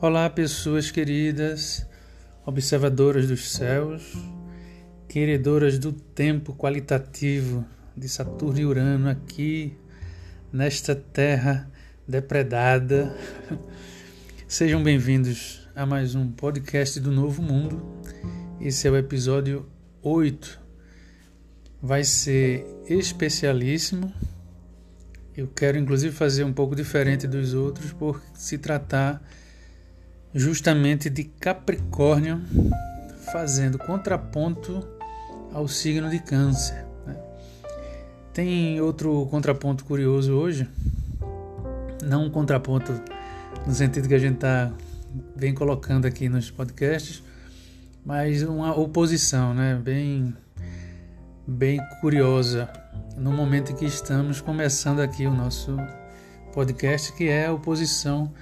Olá, pessoas queridas, observadoras dos céus, queredoras do tempo qualitativo de Saturno e Urano aqui nesta terra depredada. Sejam bem-vindos a mais um podcast do Novo Mundo. Esse é o episódio 8. Vai ser especialíssimo. Eu quero inclusive fazer um pouco diferente dos outros por se tratar justamente de Capricórnio fazendo contraponto ao signo de Câncer. Né? Tem outro contraponto curioso hoje, não um contraponto no sentido que a gente está vem colocando aqui nos podcasts, mas uma oposição, né? Bem, bem curiosa no momento em que estamos começando aqui o nosso podcast, que é a oposição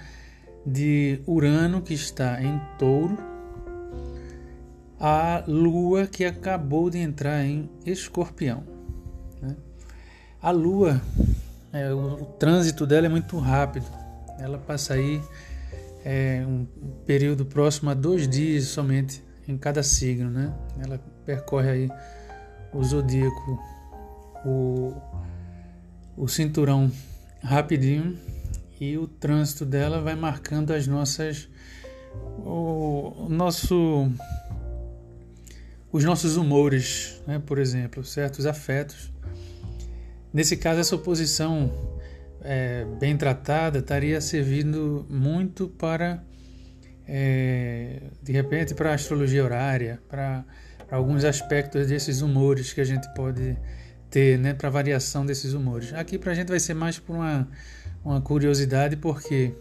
de Urano, que está em Touro, a Lua, que acabou de entrar em Escorpião. Né? A Lua, é, o, o, trânsito dela é muito rápido. Ela passa aí é, um período próximo a dois dias somente em cada signo. Né? Ela percorre aí o zodíaco, o, o cinturão rapidinho e o trânsito dela vai marcando as nossas o, nosso os nossos humores, né? por exemplo, certos afetos. Nesse caso, essa oposição é, bem tratada estaria servindo muito para, é, de repente, para a astrologia horária, para, alguns aspectos desses humores que a gente pode ter, né? para variação desses humores. Aqui para a gente vai ser mais por uma uma curiosidade porque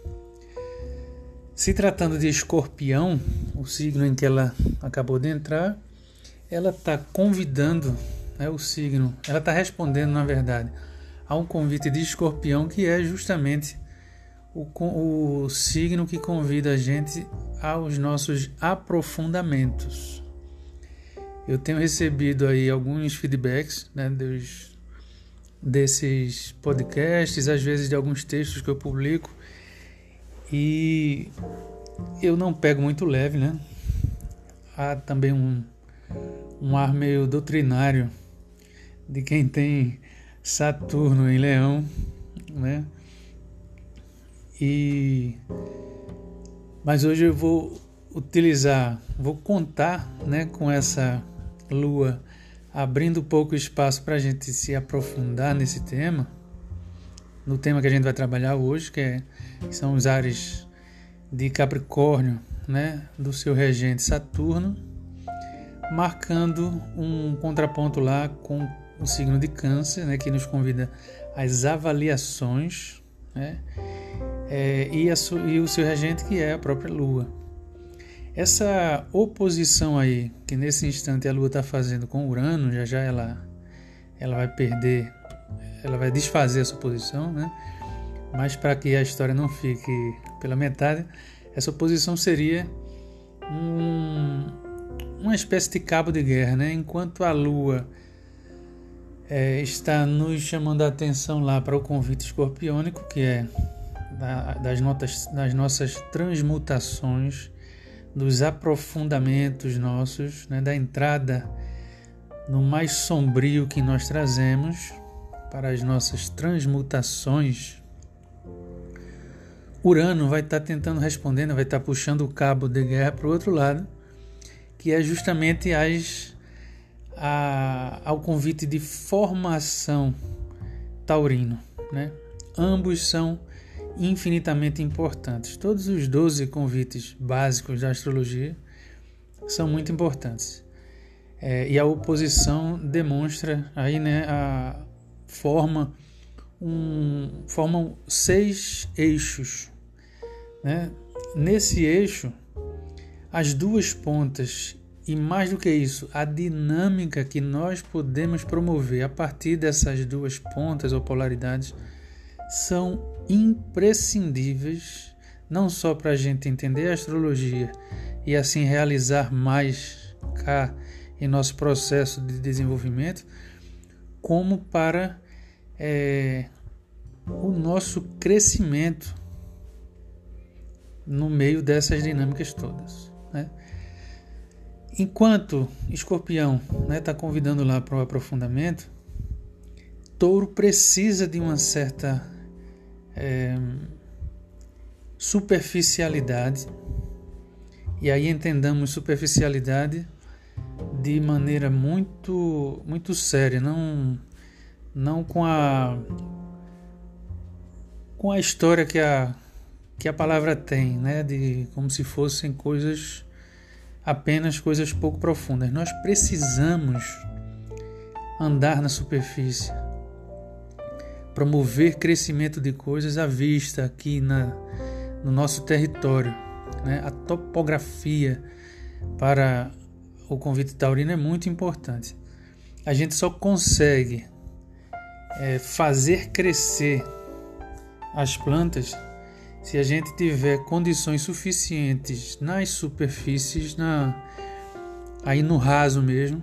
se tratando de escorpião, o signo em que ela acabou de entrar, ela está convidando né, o signo, ela está respondendo, na verdade, a um convite de escorpião que é justamente o, o signo que convida a gente aos nossos aprofundamentos. Eu tenho recebido aí alguns feedbacks né, dos, desses podcasts, às vezes de alguns textos que eu publico. E eu não pego muito leve, né? Há também um, um ar meio doutrinário de quem tem Saturno em Leão, né? E mas hoje eu vou utilizar, vou contar, né, com essa lua abrindo pouco espaço para a gente se aprofundar nesse tema, no tema que a gente vai trabalhar hoje, que, é, que são os ares de Capricórnio, né, do seu regente Saturno, marcando um contraponto lá com o signo de Câncer, né, que nos convida às avaliações, né, é, e, a, e o seu regente que é a própria Lua. Essa oposição aí, que nesse instante a Lua está fazendo com Urano, já já ela, ela vai perder, ela vai desfazer essa oposição, né? Mas para que a história não fique pela metade, essa oposição seria um, uma espécie de cabo de guerra, né? Enquanto a Lua é, está nos chamando a atenção lá para o convite escorpiônico, que é da, das, notas, das nossas transmutações dos aprofundamentos nossos, né, da entrada no mais sombrio que nós trazemos para as nossas transmutações. Urano vai estar tá tentando responder, vai estar tá puxando o cabo de guerra para o outro lado, que é justamente as, a, ao convite de formação taurino. Né? Ambos são infinitamente importantes. Todos os 12 convites básicos da astrologia são muito importantes. É, e a oposição demonstra aí, né, a forma um, formam seis eixos. Né? Nesse eixo, as duas pontas e mais do que isso, a dinâmica que nós podemos promover a partir dessas duas pontas ou polaridades são imprescindíveis não só para a gente entender a astrologia e assim realizar mais cá em nosso processo de desenvolvimento, como para é, o nosso crescimento no meio dessas dinâmicas todas. Né? Enquanto Escorpião está né, tá convidando lá para o aprofundamento, Touro precisa de uma certa é, superficialidade. E aí entendamos superficialidade de maneira muito muito séria, não não com a com a história que a que a palavra tem, né, de como se fossem coisas apenas coisas pouco profundas. Nós precisamos andar na superfície, promover crescimento de coisas à vista aqui na, no nosso território. Né? A topografia para o convite taurino é muito importante. A gente só consegue é, fazer crescer as plantas se a gente tiver condições suficientes nas superfícies, na, aí no raso mesmo,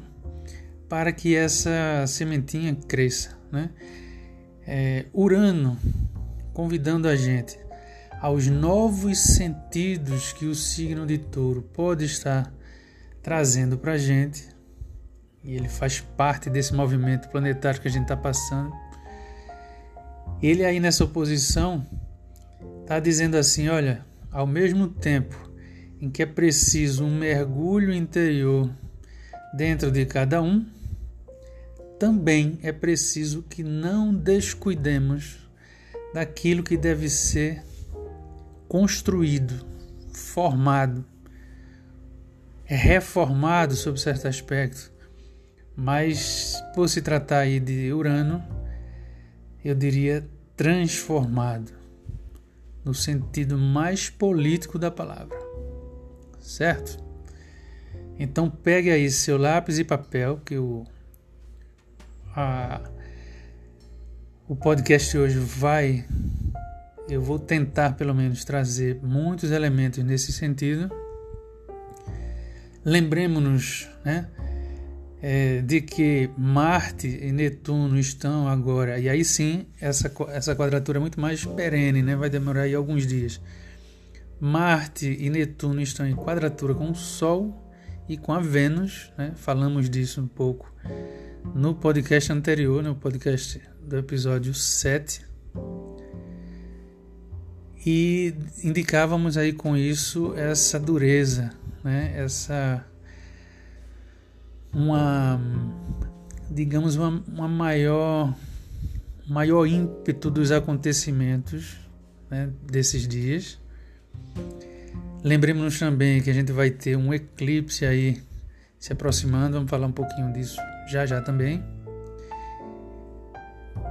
para que essa sementinha cresça. Né? É, Urano convidando a gente aos novos sentidos que o signo de touro pode estar trazendo para a gente, e ele faz parte desse movimento planetário que a gente está passando. Ele aí nessa oposição está dizendo assim: olha, ao mesmo tempo em que é preciso um mergulho interior dentro de cada um, também é preciso que não descuidemos daquilo que deve ser construído, formado, reformado sob certo aspecto, mas por se tratar aí de Urano, eu diria transformado no sentido mais político da palavra. Certo? Então pegue aí seu lápis e papel, que o, a, o podcast de hoje vai. Eu vou tentar pelo menos trazer muitos elementos nesse sentido. Lembremos-nos, né? é, de que Marte e Netuno estão agora, e aí sim essa, essa quadratura é muito mais perene, né? vai demorar aí alguns dias. Marte e Netuno estão em quadratura com o Sol e com a Vênus, né? falamos disso um pouco no podcast anterior, no podcast do episódio 7. E indicávamos aí com isso essa dureza, né? essa uma digamos uma, uma maior maior ímpeto dos acontecimentos né, desses dias. Lembremos-nos também que a gente vai ter um eclipse aí se aproximando, vamos falar um pouquinho disso já já também.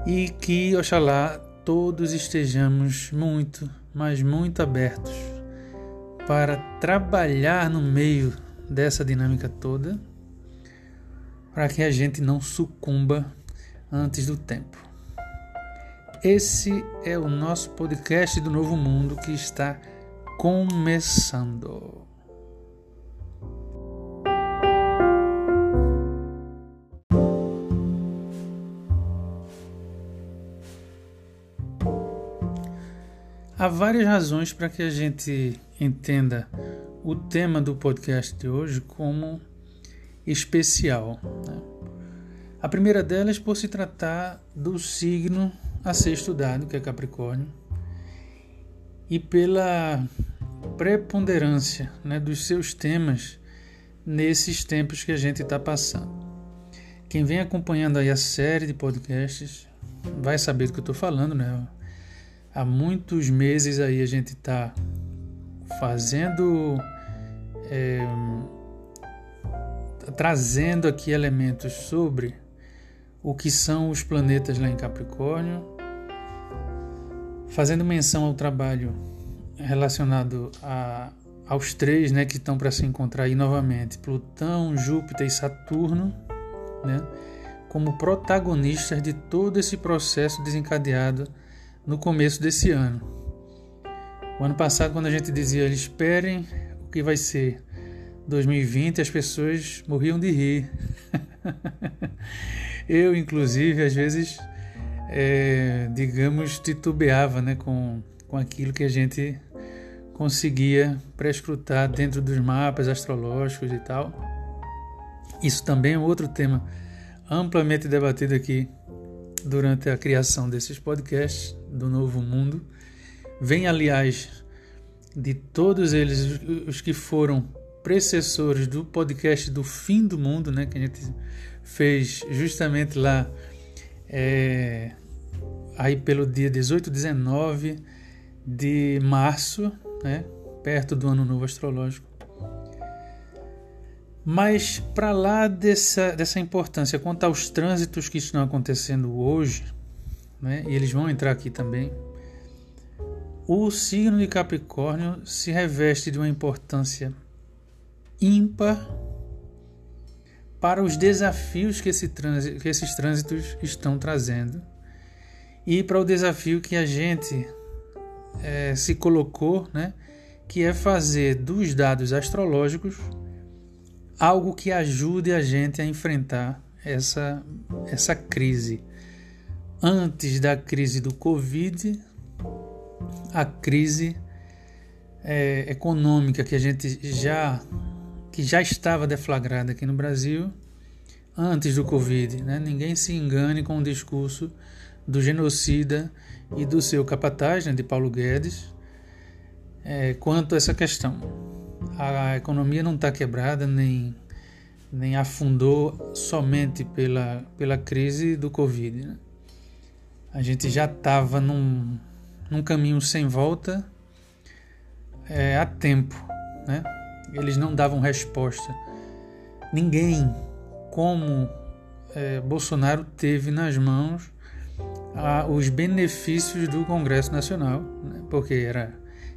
E que, oxalá, todos estejamos muito, mas muito abertos para trabalhar no meio dessa dinâmica toda para que a gente não sucumba antes do tempo. Esse é o nosso podcast do Novo Mundo que está começando. Há várias razões para que a gente entenda o tema do podcast de hoje como especial. Né? A primeira delas por se tratar do signo a ser estudado, que é Capricórnio, e pela preponderância né, dos seus temas nesses tempos que a gente está passando. Quem vem acompanhando aí a série de podcasts vai saber do que eu estou falando, né? Há muitos meses aí a gente está fazendo é, trazendo aqui elementos sobre o que são os planetas lá em Capricórnio, fazendo menção ao trabalho relacionado a, aos três né, que estão para se encontrar aí novamente: Plutão, Júpiter e Saturno, né, como protagonistas de todo esse processo desencadeado no começo desse ano. O ano passado, quando a gente dizia esperem o que vai ser 2020 as pessoas morriam de rir. Eu, inclusive, às vezes, é, digamos, titubeava né, com, com aquilo que a gente conseguia prescrutar dentro dos mapas astrológicos e tal. Isso também é outro tema amplamente debatido aqui durante a criação desses podcasts do Novo Mundo. Vem, aliás, de todos eles, os que foram precessores do podcast do Fim do Mundo, né, que a gente fez justamente lá é, aí pelo dia 18, 19 de março, né, perto do Ano Novo Astrológico. Mas para lá dessa, dessa importância quanto aos trânsitos que estão acontecendo hoje, né, e eles vão entrar aqui também, o signo de Capricórnio se reveste de uma importância ímpar para os desafios que, esse que esses trânsitos estão trazendo e para o desafio que a gente é, se colocou, né, que é fazer dos dados astrológicos algo que ajude a gente a enfrentar essa, essa crise. Antes da crise do Covid, a crise é, econômica que a gente já que já estava deflagrada aqui no Brasil antes do Covid. Né? Ninguém se engane com o discurso do genocida e do seu capataz, né, de Paulo Guedes, é, quanto a essa questão. A economia não está quebrada nem, nem afundou somente pela, pela crise do Covid. Né? A gente já estava num, num caminho sem volta é, há tempo. Né? eles não davam resposta. Ninguém, como é, Bolsonaro, teve nas mãos a, os benefícios do Congresso Nacional, né? porque era,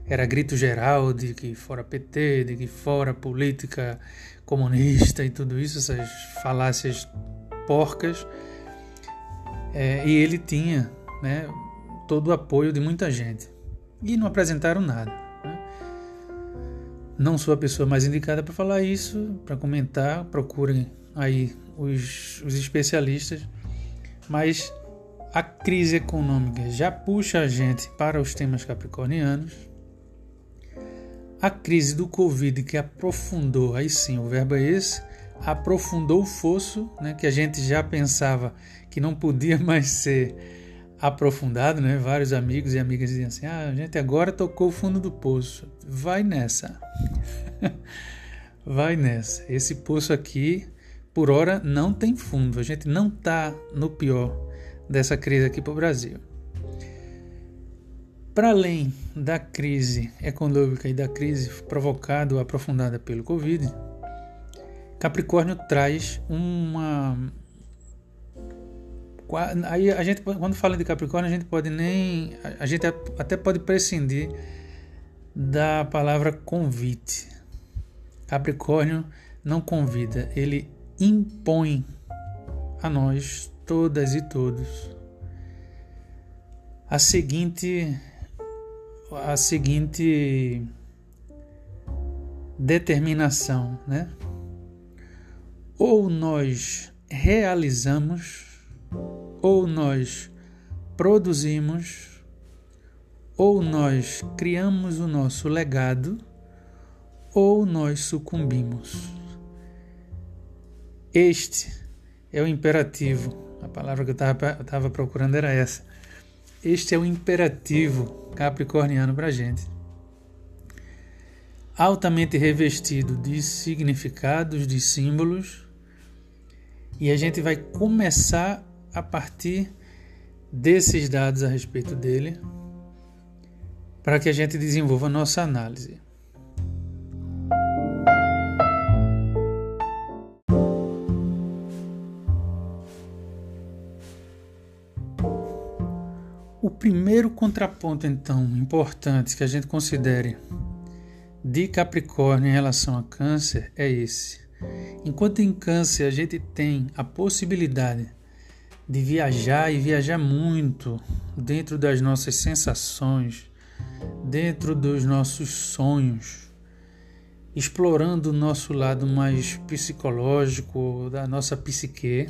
era grito geral de que fora PT, de que fora política comunista e tudo isso, essas falácias porcas. É, e ele tinha né, todo o apoio de muita gente. E não apresentaram nada. Não sou a pessoa mais indicada para falar isso, para comentar, procurem aí os, os especialistas, mas a crise econômica já puxa a gente para os temas capricornianos. A crise do Covid que aprofundou, aí sim, o verbo é esse, aprofundou o fosso, né, que a gente já pensava que não podia mais ser aprofundado, né? Vários amigos e amigas diziam assim: "Ah, a gente agora tocou o fundo do poço. Vai nessa. Vai nessa. Esse poço aqui, por hora, não tem fundo. A gente não está no pior dessa crise aqui para o Brasil. Para além da crise econômica e da crise provocada ou aprofundada pelo Covid, Capricórnio traz uma Aí a gente, quando fala de Capricórnio, a gente pode nem. A gente até pode prescindir da palavra convite. Capricórnio não convida, ele impõe a nós, todas e todos, a seguinte a seguinte determinação, né? Ou nós realizamos ou nós produzimos, ou nós criamos o nosso legado, ou nós sucumbimos. Este é o imperativo. A palavra que eu estava procurando era essa. Este é o imperativo capricorniano para a gente. Altamente revestido de significados, de símbolos, e a gente vai começar a partir desses dados a respeito dele, para que a gente desenvolva a nossa análise. O primeiro contraponto, então, importante que a gente considere de Capricórnio em relação a Câncer é esse. Enquanto em Câncer a gente tem a possibilidade de viajar e viajar muito dentro das nossas sensações, dentro dos nossos sonhos, explorando o nosso lado mais psicológico, da nossa psique.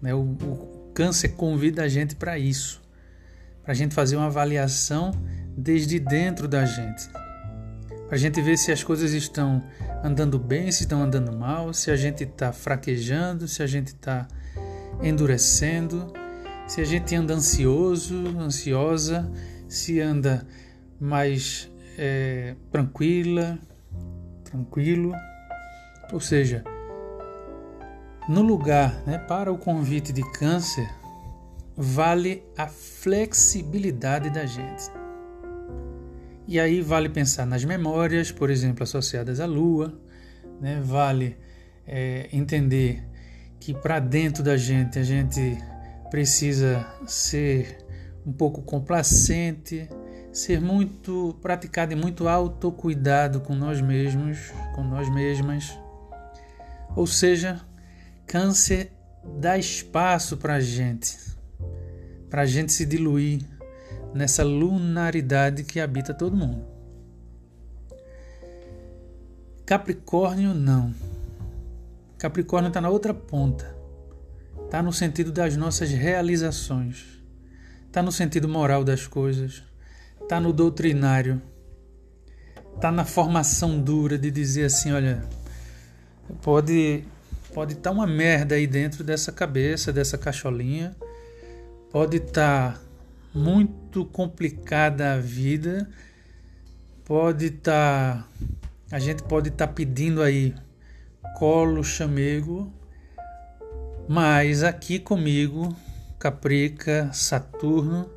Né? O, o câncer convida a gente para isso, para a gente fazer uma avaliação desde dentro da gente. Para a gente ver se as coisas estão andando bem, se estão andando mal, se a gente está fraquejando, se a gente está endurecendo, se a gente anda ansioso, ansiosa, se anda mais é, tranquila, tranquilo. Ou seja, no lugar né, para o convite de câncer, vale a flexibilidade da gente. E aí vale pensar nas memórias, por exemplo, associadas à Lua, né? vale é, entender que para dentro da gente a gente precisa ser um pouco complacente, ser muito praticado e muito autocuidado com nós mesmos, com nós mesmas. Ou seja, câncer dá espaço para a gente, para a gente se diluir nessa lunaridade que habita todo mundo. Capricórnio não. Capricórnio está na outra ponta. Está no sentido das nossas realizações. Está no sentido moral das coisas. Está no doutrinário. Está na formação dura de dizer assim, olha, pode pode estar tá uma merda aí dentro dessa cabeça, dessa cacholinha. Pode estar tá muito complicada a vida. Pode estar. Tá, a gente pode estar tá pedindo aí colo, chamego, mas aqui comigo, Caprica, Saturno,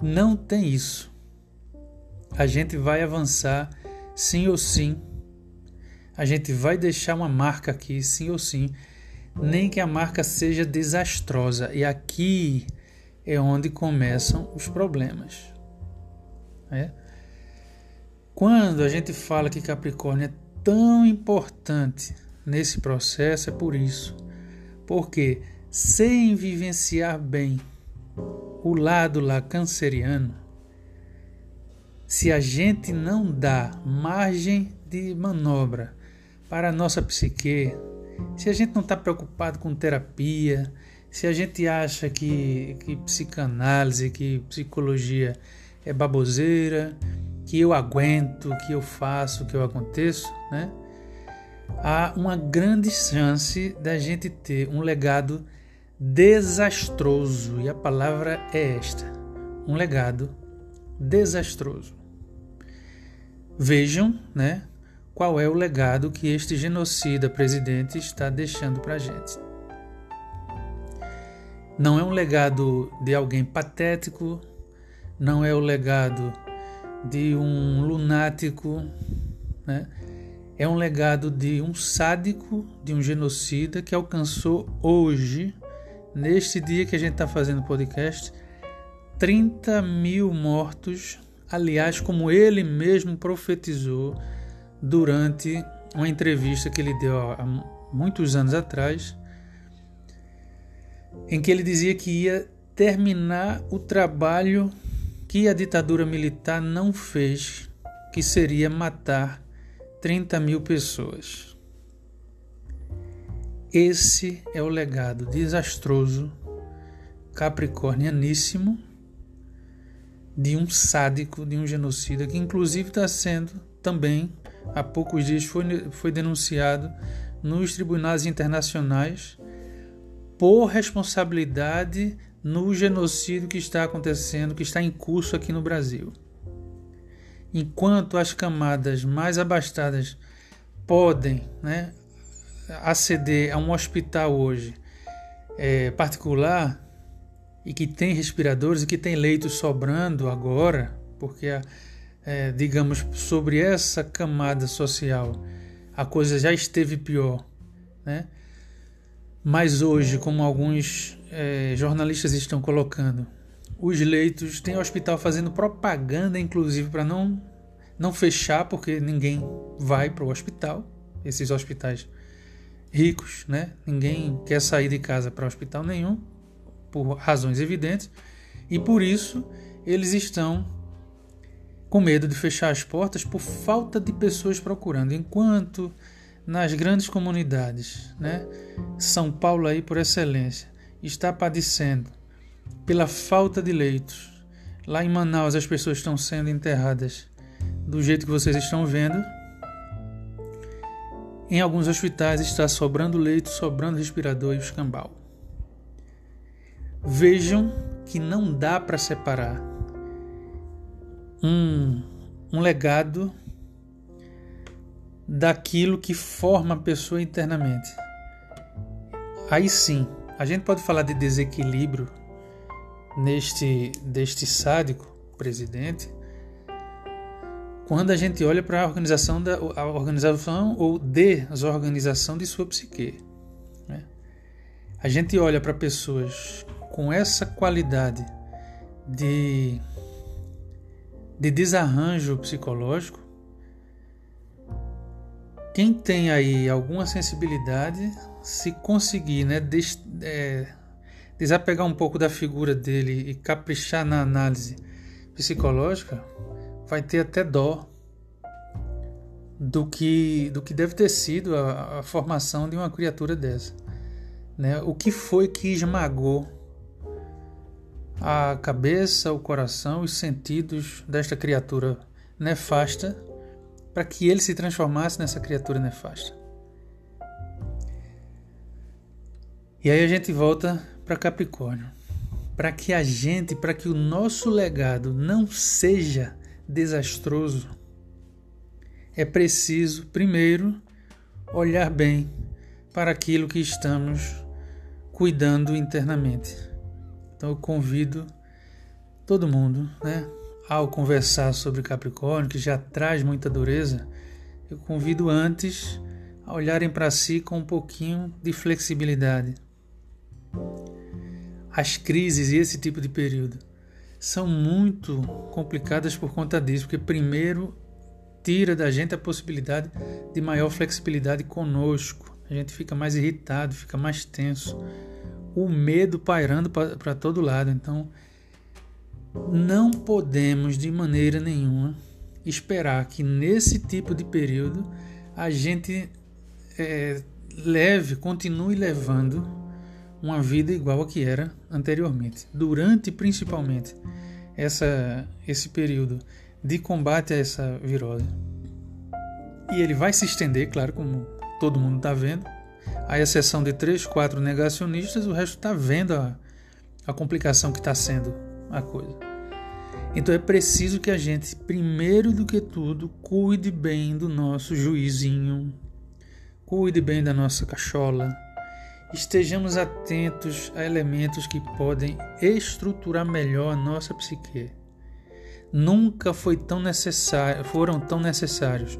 não tem isso. A gente vai avançar sim ou sim. A gente vai deixar uma marca aqui, sim ou sim, nem que a marca seja desastrosa. E aqui é onde começam os problemas. É? Quando a gente fala que Capricórnio é tão importante nesse processo, é por isso. Porque sem vivenciar bem o lado lá canceriano, se a gente não dá margem de manobra para a nossa psique, se a gente não está preocupado com terapia, se a gente acha que, que psicanálise, que psicologia é baboseira, que eu aguento, que eu faço, que eu aconteço, né? Há uma grande chance da gente ter um legado desastroso, e a palavra é esta: um legado desastroso. Vejam, né, qual é o legado que este genocida presidente está deixando para a gente. Não é um legado de alguém patético, não é o legado de um lunático, né? é um legado de um sádico, de um genocida que alcançou hoje, neste dia que a gente está fazendo o podcast, 30 mil mortos, aliás, como ele mesmo profetizou durante uma entrevista que ele deu há muitos anos atrás em que ele dizia que ia terminar o trabalho que a ditadura militar não fez, que seria matar 30 mil pessoas. Esse é o legado desastroso, capricornianíssimo, de um sádico, de um genocida, que inclusive está sendo também, há poucos dias, foi, foi denunciado nos tribunais internacionais por responsabilidade no genocídio que está acontecendo, que está em curso aqui no Brasil. Enquanto as camadas mais abastadas podem né, aceder a um hospital hoje é, particular e que tem respiradores e que tem leitos sobrando agora, porque, é, digamos, sobre essa camada social a coisa já esteve pior, né? Mas hoje, como alguns é, jornalistas estão colocando, os leitos, tem hospital fazendo propaganda, inclusive, para não, não fechar, porque ninguém vai para o hospital, esses hospitais ricos, né? Ninguém quer sair de casa para hospital nenhum, por razões evidentes, e por isso eles estão com medo de fechar as portas por falta de pessoas procurando. Enquanto nas grandes comunidades, né? São Paulo aí por excelência está padecendo pela falta de leitos. Lá em Manaus as pessoas estão sendo enterradas do jeito que vocês estão vendo, em alguns hospitais está sobrando leito, sobrando respirador e escambau. Vejam que não dá para separar um, um legado daquilo que forma a pessoa internamente. Aí sim, a gente pode falar de desequilíbrio neste deste sádico presidente quando a gente olha para a organização da a organização ou desorganização de sua psique. Né? A gente olha para pessoas com essa qualidade de, de desarranjo psicológico. Quem tem aí alguma sensibilidade, se conseguir né, des, é, desapegar um pouco da figura dele e caprichar na análise psicológica, vai ter até dó do que, do que deve ter sido a, a formação de uma criatura dessa. Né? O que foi que esmagou a cabeça, o coração, os sentidos desta criatura nefasta para que ele se transformasse nessa criatura nefasta? E aí a gente volta para Capricórnio. Para que a gente, para que o nosso legado não seja desastroso, é preciso, primeiro, olhar bem para aquilo que estamos cuidando internamente. Então eu convido todo mundo, né, ao conversar sobre Capricórnio, que já traz muita dureza, eu convido antes a olharem para si com um pouquinho de flexibilidade. As crises e esse tipo de período são muito complicadas por conta disso, porque primeiro tira da gente a possibilidade de maior flexibilidade conosco. A gente fica mais irritado, fica mais tenso. O medo pairando para todo lado. Então, não podemos de maneira nenhuma esperar que nesse tipo de período a gente é, leve, continue levando uma vida igual a que era anteriormente. Durante principalmente essa, esse período de combate a essa virose. E ele vai se estender, claro, como todo mundo está vendo, à exceção de três, quatro negacionistas, o resto está vendo a, a complicação que está sendo a coisa. Então é preciso que a gente, primeiro do que tudo, cuide bem do nosso juizinho, cuide bem da nossa cachola, estejamos atentos a elementos que podem estruturar melhor a nossa psique. Nunca foi tão necessário, foram tão necessários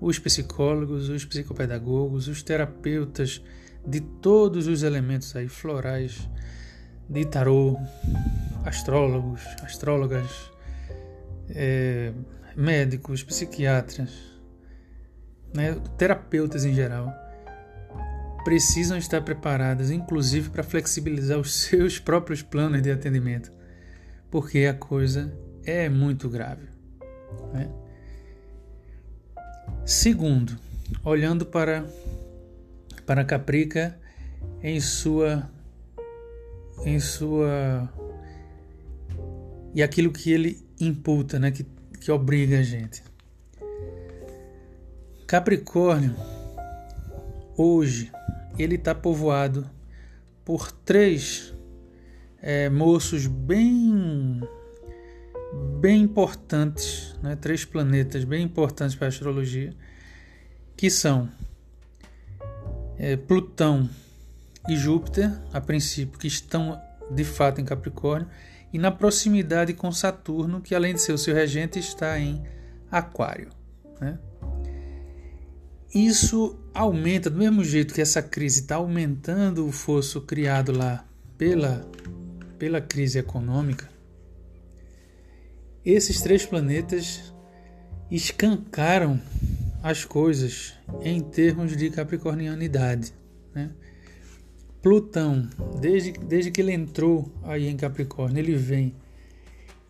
os psicólogos, os psicopedagogos, os terapeutas de todos os elementos aí florais de tarô, astrólogos, astrólogas, é, médicos, psiquiatras, né, terapeutas em geral precisam estar preparadas, inclusive para flexibilizar os seus próprios planos de atendimento, porque a coisa é muito grave. Né? Segundo, olhando para para Caprica em sua em sua e aquilo que ele imputa, né, que, que obriga a gente. Capricórnio hoje ele está povoado por três é, moços bem bem importantes, né? três planetas bem importantes para a astrologia, que são é, Plutão e Júpiter, a princípio, que estão de fato em Capricórnio, e na proximidade com Saturno, que além de ser o seu regente, está em Aquário. Né? Isso aumenta, do mesmo jeito que essa crise está aumentando o fosso criado lá pela, pela crise econômica, esses três planetas escancaram as coisas em termos de capricornianidade. Né? Plutão, desde, desde que ele entrou aí em Capricórnio, ele vem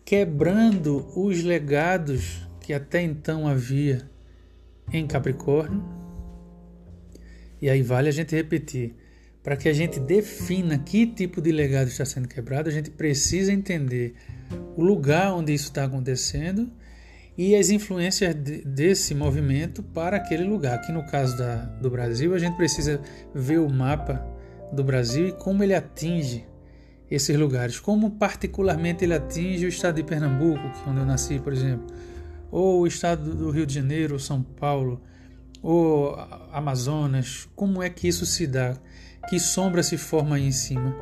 quebrando os legados que até então havia em Capricórnio e aí vale a gente repetir. Para que a gente defina que tipo de legado está sendo quebrado, a gente precisa entender o lugar onde isso está acontecendo e as influências de, desse movimento para aquele lugar. Aqui no caso da, do Brasil, a gente precisa ver o mapa do Brasil e como ele atinge esses lugares, como particularmente ele atinge o estado de Pernambuco, que é onde eu nasci, por exemplo, ou o estado do Rio de Janeiro, São Paulo, ou Amazonas, como é que isso se dá? Que sombra se forma aí em cima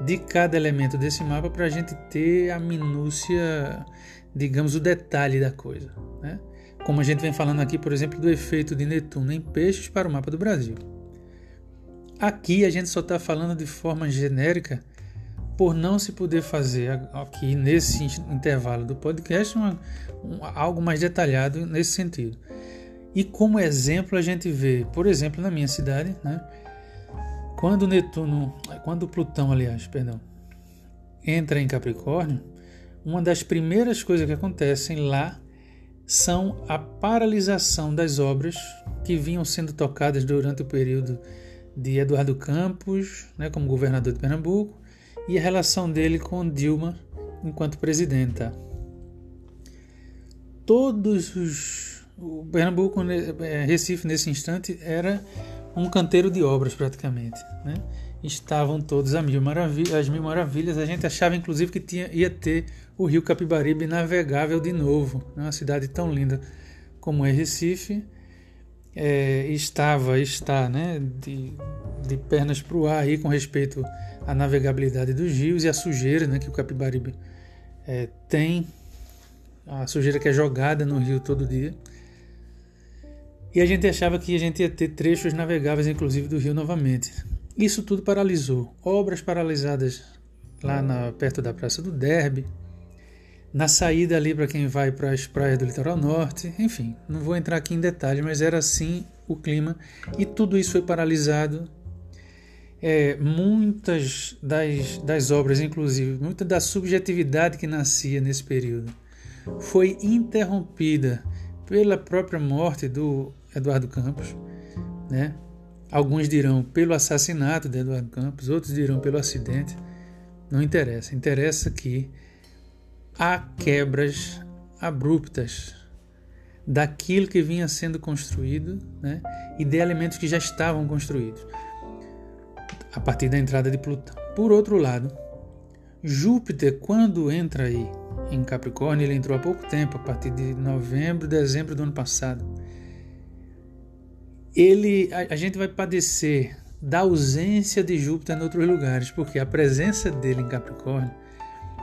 de cada elemento desse mapa para a gente ter a minúcia, digamos, o detalhe da coisa. Né? Como a gente vem falando aqui, por exemplo, do efeito de Netuno em peixes para o mapa do Brasil. Aqui a gente só está falando de forma genérica por não se poder fazer aqui nesse intervalo do podcast uma, um, algo mais detalhado nesse sentido. E como exemplo a gente vê, por exemplo, na minha cidade, né, quando Netuno, quando Plutão, aliás, perdão, entra em Capricórnio, uma das primeiras coisas que acontecem lá são a paralisação das obras que vinham sendo tocadas durante o período de Eduardo Campos, né, como governador de Pernambuco, e a relação dele com Dilma enquanto presidenta. Todos os. O Pernambuco, né, é, Recife, nesse instante, era um canteiro de obras praticamente. Né? Estavam todos a mil maravilhas, as mil maravilhas. A gente achava inclusive que tinha, ia ter o rio Capibaribe navegável de novo. Né? Uma cidade tão linda como é Recife. É, estava, está né? de, de pernas para o ar aí com respeito à navegabilidade dos rios e a sujeira né? que o Capibaribe é, tem. A sujeira que é jogada no rio todo dia. E a gente achava que a gente ia ter trechos navegáveis, inclusive do rio novamente. Isso tudo paralisou. Obras paralisadas lá na, perto da Praça do Derby, na saída ali para quem vai para as praias do litoral norte, enfim, não vou entrar aqui em detalhes, mas era assim o clima e tudo isso foi paralisado. É, muitas das, das obras, inclusive, muita da subjetividade que nascia nesse período, foi interrompida pela própria morte do Eduardo Campos, né? Alguns dirão pelo assassinato de Eduardo Campos, outros dirão pelo acidente. Não interessa. Interessa que há quebras abruptas daquilo que vinha sendo construído né? e de elementos que já estavam construídos a partir da entrada de Plutão. Por outro lado, Júpiter, quando entra aí em Capricórnio, ele entrou há pouco tempo, a partir de novembro, dezembro do ano passado ele, a, a gente vai padecer da ausência de Júpiter em outros lugares, porque a presença dele em Capricórnio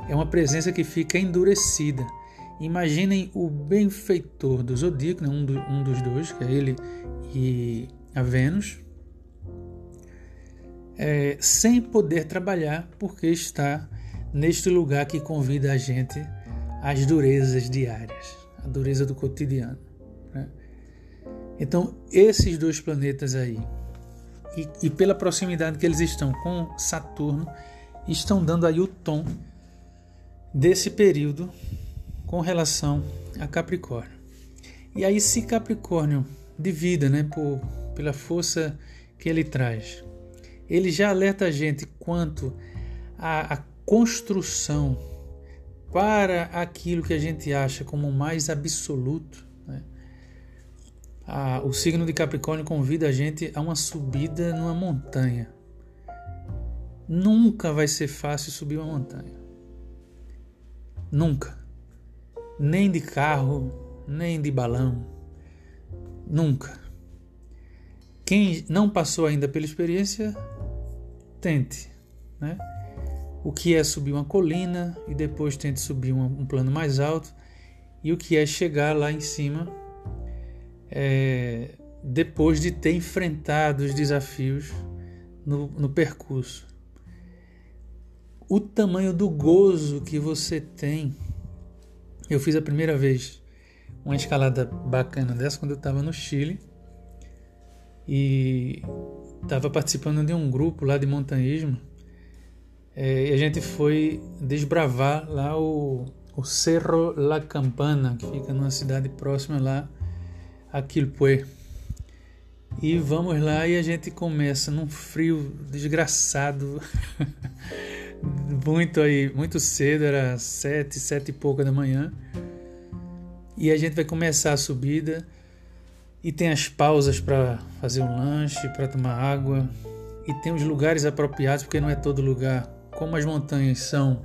é uma presença que fica endurecida. Imaginem o benfeitor do zodíaco, né? um, do, um dos dois, que é ele e a Vênus, é, sem poder trabalhar porque está neste lugar que convida a gente às durezas diárias, a dureza do cotidiano. Né? Então, esses dois planetas aí, e, e, pela proximidade que eles estão com Saturno, estão dando aí o tom desse período com relação a Capricórnio. E aí, se Capricórnio de vida, né, por, pela força que ele traz, ele já alerta a gente quanto à, construção para aquilo que a gente acha como mais absoluto o signo de Capricórnio convida a gente a uma subida numa montanha. Nunca vai ser fácil subir uma montanha. Nunca. Nem de carro, nem de balão. Nunca. Quem não passou ainda pela experiência, tente. Né? O que é subir uma colina e depois tente subir um plano mais alto. E o que é chegar lá em cima é, depois de ter enfrentado os desafios no, no percurso. O tamanho do gozo que você tem. Eu fiz a primeira vez uma escalada bacana dessa quando eu estava no Chile e estava participando de um grupo lá de montanhismo é, e a gente foi desbravar lá o, o Cerro La Campana, que fica numa cidade próxima lá Aquilpué. E vamos lá e a gente começa num frio desgraçado. muito aí, muito cedo, era sete, sete e pouca da manhã. E a gente vai começar a subida e tem as pausas para fazer um lanche, para tomar água, e tem os lugares apropriados, porque não é todo lugar. Como as montanhas são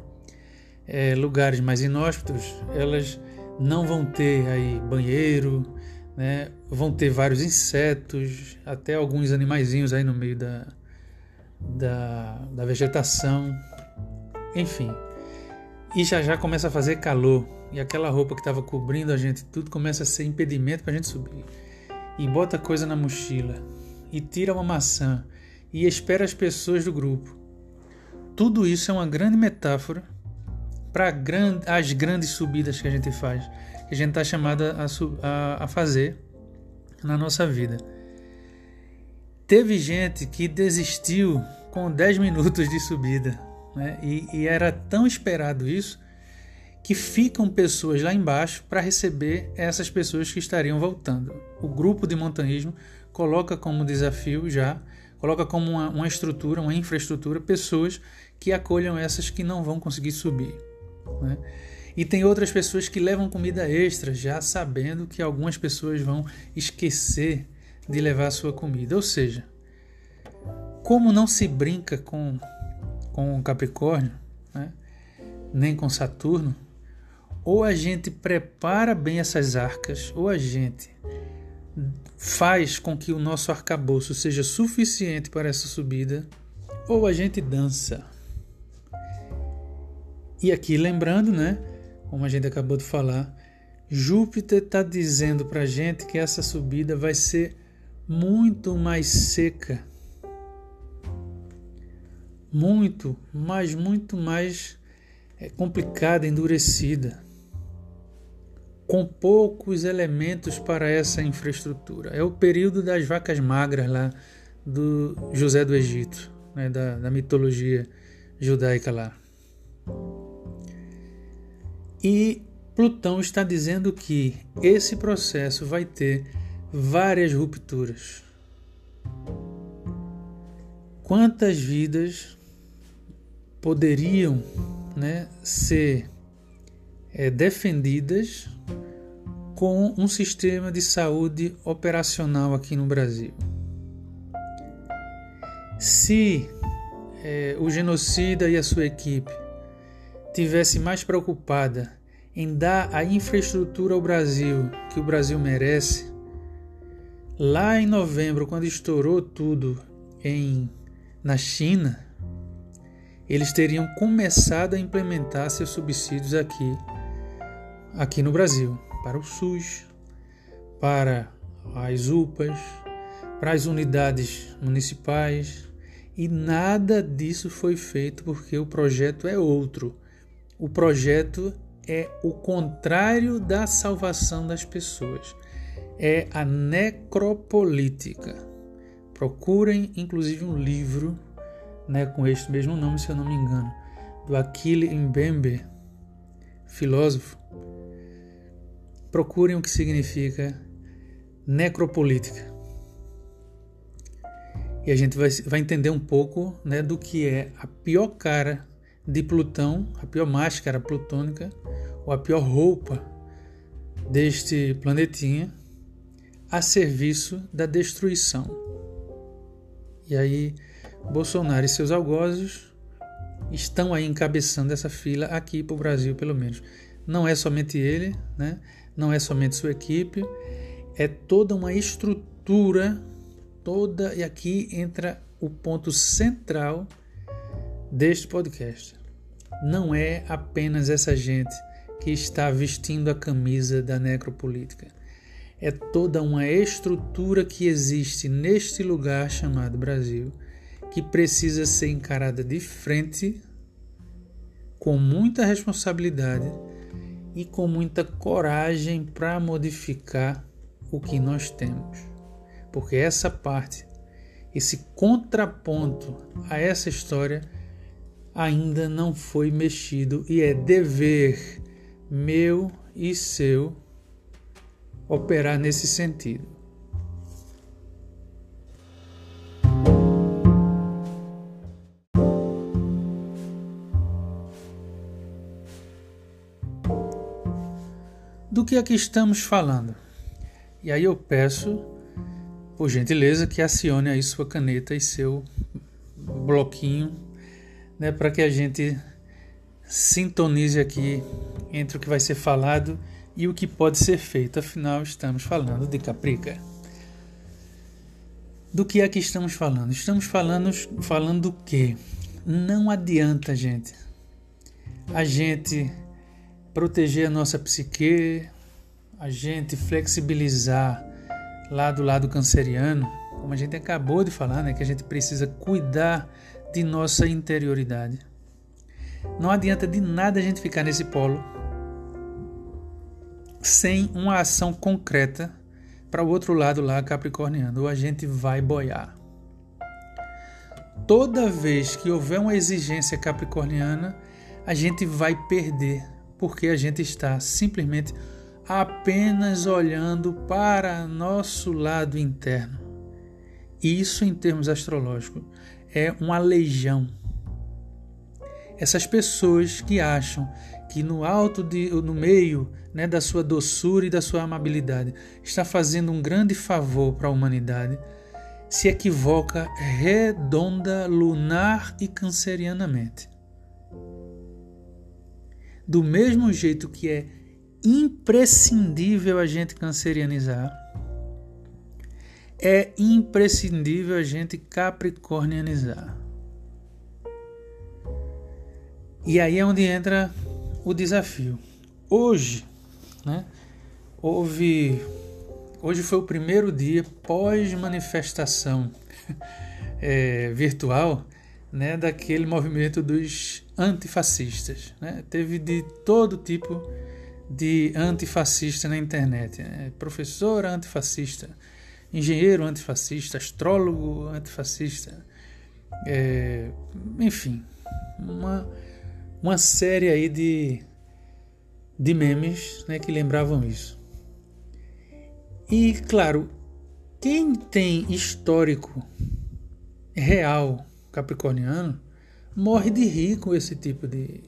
é, lugares mais inóspitos, elas não vão ter aí banheiro, né? vão ter vários insetos, até alguns animaizinhos aí no meio da, da, da vegetação, enfim. E já já começa a fazer calor, e aquela roupa que estava cobrindo a gente, tudo começa a ser impedimento para a gente subir. E bota coisa na mochila, e tira uma maçã, e espera as pessoas do grupo. Tudo isso é uma grande metáfora para as grandes subidas que a gente faz, que a gente está chamada a, a, a fazer na nossa vida. Teve gente que desistiu com 10 minutos de subida, né? e, e era tão esperado isso que ficam pessoas lá embaixo para receber essas pessoas que estariam voltando. O grupo de montanismo coloca como desafio já coloca como uma, uma estrutura, uma infraestrutura, pessoas que acolham essas que não vão conseguir subir. Né? E tem outras pessoas que levam comida extra, já sabendo que algumas pessoas vão esquecer de levar a sua comida. Ou seja, como não se brinca com, com Capricórnio, né? nem com Saturno, ou a gente prepara bem essas arcas, ou a gente faz com que o nosso arcabouço seja suficiente para essa subida, ou a gente dança. E aqui lembrando, né, como a gente acabou de falar, Júpiter está dizendo para a gente que essa subida vai ser muito mais seca, muito, mas muito mais é, complicada, endurecida com poucos elementos para essa infraestrutura. É o período das vacas magras lá do José do Egito, né, da, da mitologia judaica lá. E Plutão está dizendo que esse processo vai ter várias rupturas. Quantas vidas poderiam né, ser é, defendidas com um sistema de saúde operacional aqui no Brasil. Se é, o genocida e a sua equipe tivesse mais preocupada em dar a infraestrutura ao Brasil que o Brasil merece, lá em novembro, quando estourou tudo em na China, eles teriam começado a implementar seus subsídios aqui aqui no Brasil, para o SUS, para as UPAs, para as unidades municipais, e nada disso foi feito porque o projeto é outro. O projeto é o contrário da salvação das pessoas. É a necropolítica. Procurem, inclusive, um livro né, com este mesmo nome, se eu não me engano, do Achille Mbembe, filósofo, procurem o que significa necropolítica. E a gente vai, vai entender um pouco né, do que é a pior cara de Plutão, a pior máscara plutônica, ou a pior roupa deste planetinha a serviço da destruição. E aí, Bolsonaro e seus algozes estão aí encabeçando essa fila aqui para o Brasil, pelo menos. Não é somente ele, né? não é somente sua equipe, é toda uma estrutura, toda, e aqui entra o ponto central deste podcast. Não é apenas essa gente que está vestindo a camisa da necropolítica. É toda uma estrutura que existe neste lugar chamado Brasil, que precisa ser encarada de frente, com muita responsabilidade e com muita coragem para modificar o que nós temos. Porque essa parte, esse contraponto a essa história ainda não foi mexido e é dever meu e seu operar nesse sentido. Que é que estamos falando? E aí eu peço, por gentileza, que acione aí sua caneta e seu bloquinho, né, para que a gente sintonize aqui entre o que vai ser falado e o que pode ser feito. Afinal, estamos falando de Caprica. Do que é que estamos falando? Estamos falando, falando do que? Não adianta, gente, a gente proteger a nossa psique, a gente flexibilizar lá do lado canceriano, como a gente acabou de falar, né, que a gente precisa cuidar de nossa interioridade. Não adianta de nada a gente ficar nesse polo sem uma ação concreta para o outro lado lá capricorniano, ou a gente vai boiar. Toda vez que houver uma exigência capricorniana, a gente vai perder, porque a gente está simplesmente apenas olhando para nosso lado interno. Isso, em termos astrológicos, é uma legião. Essas pessoas que acham que no alto, de, no meio né, da sua doçura e da sua amabilidade, está fazendo um grande favor para a humanidade, se equivoca redonda, lunar e cancerianamente. Do mesmo jeito que é imprescindível a gente cancerianizar, é imprescindível a gente capricornianizar. E aí é onde entra o desafio. Hoje, né, houve. Hoje foi o primeiro dia pós-manifestação é, virtual né, daquele movimento dos antifascistas. Né? Teve de todo tipo de antifascista na internet. Né? Professor antifascista, engenheiro antifascista, astrólogo antifascista, é, enfim, uma, uma série aí de, de memes né, que lembravam isso. E claro, quem tem histórico real capricorniano morre de rir com esse tipo de,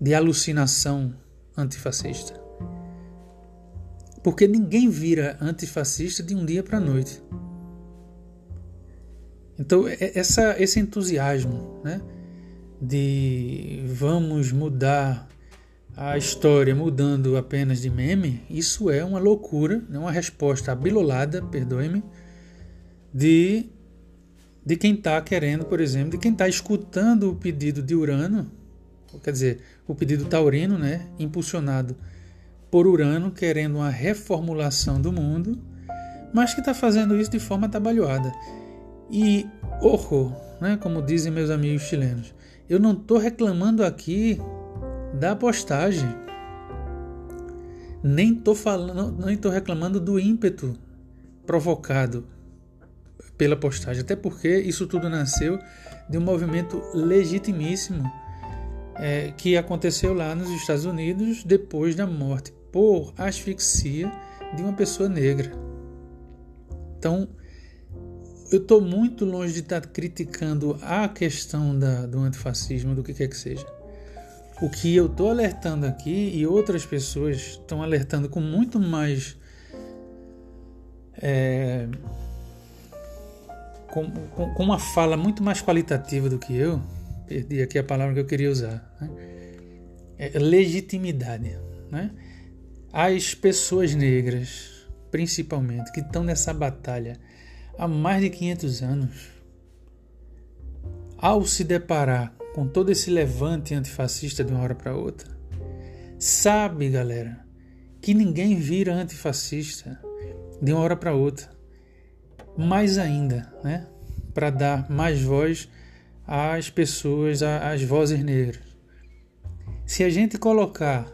de alucinação antifascista. Porque ninguém vira antifascista de um dia para a noite. Então, é, essa, esse entusiasmo né, de vamos mudar a história mudando apenas de meme, isso é uma loucura, é uma resposta abilolada, perdoe-me, de, de quem está querendo, por exemplo, de quem está escutando o pedido de Urano, quer dizer, o pedido taurino, né, impulsionado por Urano, querendo uma reformulação do mundo, mas que está fazendo isso de forma atabalhoada. E, ojo, né, como dizem meus amigos chilenos, eu não estou reclamando aqui da postagem. Nem estou falando, nem estou reclamando do ímpeto provocado pela postagem, até porque isso tudo nasceu de um movimento legitimíssimo é, que aconteceu lá nos Estados Unidos depois da morte por asfixia de uma pessoa negra. Então, eu estou muito longe de estar criticando a questão da, do antifascismo, do que quer que seja. O que eu estou alertando aqui e outras pessoas estão alertando com muito mais. É, com, com, com, uma fala muito mais qualitativa do que eu, perdi aqui a palavra que eu queria usar, né? é legitimidade. Né? As pessoas negras, principalmente, que estão nessa batalha há mais de 500 anos, ao se deparar com todo esse levante antifascista de uma hora para outra, sabe, galera, que ninguém vira antifascista de uma hora para outra. Mais ainda, né? Para dar mais voz às pessoas, às vozes negras. Se a gente colocar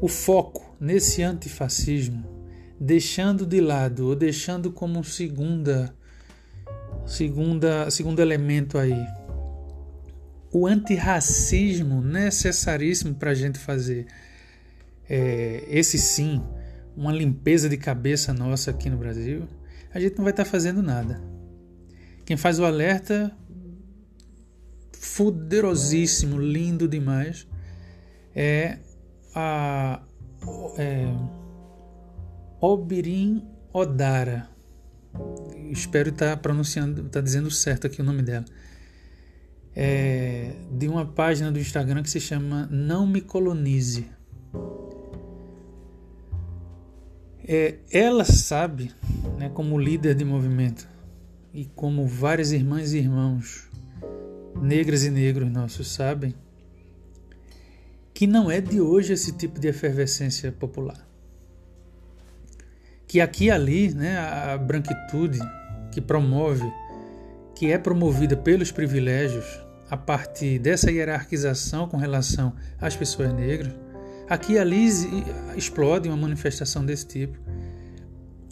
o foco nesse antifascismo, deixando de lado ou deixando como segunda segunda segundo elemento aí o antirracismo necessaríssimo para a gente fazer é, esse sim, uma limpeza de cabeça nossa aqui no Brasil, a gente não vai estar tá fazendo nada. Quem faz o alerta, poderosíssimo, lindo demais, é a, é, Obirin Odara. Espero estar pronunciando, estar dizendo certo aqui o nome dela. É, de uma página do Instagram que se chama Não Me Colonize. É, ela sabe, né, como líder de movimento e como várias irmãs e irmãos, negras e negros nossos sabem, que não é de hoje esse tipo de efervescência popular. Que aqui e ali, né, a branquitude que promove, que é promovida pelos privilégios a partir dessa hierarquização com relação às pessoas negras, aqui e ali explode uma manifestação desse tipo.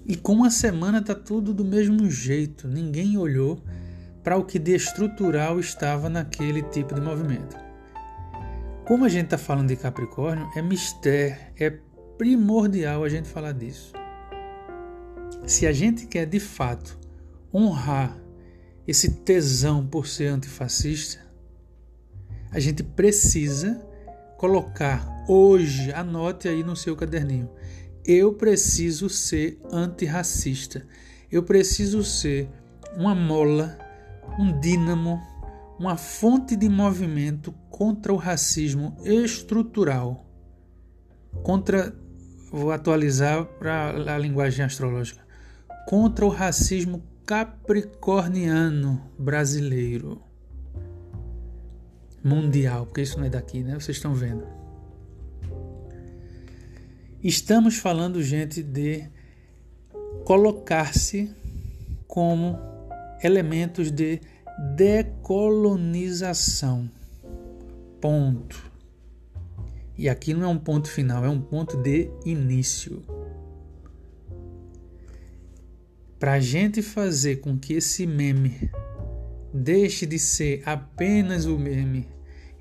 E com uma semana está tudo do mesmo jeito, ninguém olhou para o que de estrutural estava naquele tipo de movimento. Como a gente está falando de Capricórnio, é mistério, é primordial a gente falar disso. Se a gente quer de fato honrar esse tesão por ser antifascista, a gente precisa colocar hoje, anote aí no seu caderninho, eu preciso ser antirracista. Eu preciso ser uma mola, um dínamo, uma fonte de movimento contra o racismo estrutural. Contra, vou atualizar para a linguagem astrológica, contra o racismo capricorniano brasileiro. Mundial, porque isso não é daqui, né? Vocês estão vendo. Estamos falando, gente, de colocar-se como elementos de decolonização. Ponto. E aqui não é um ponto final, é um ponto de início. Para a gente fazer com que esse meme deixe de ser apenas o meme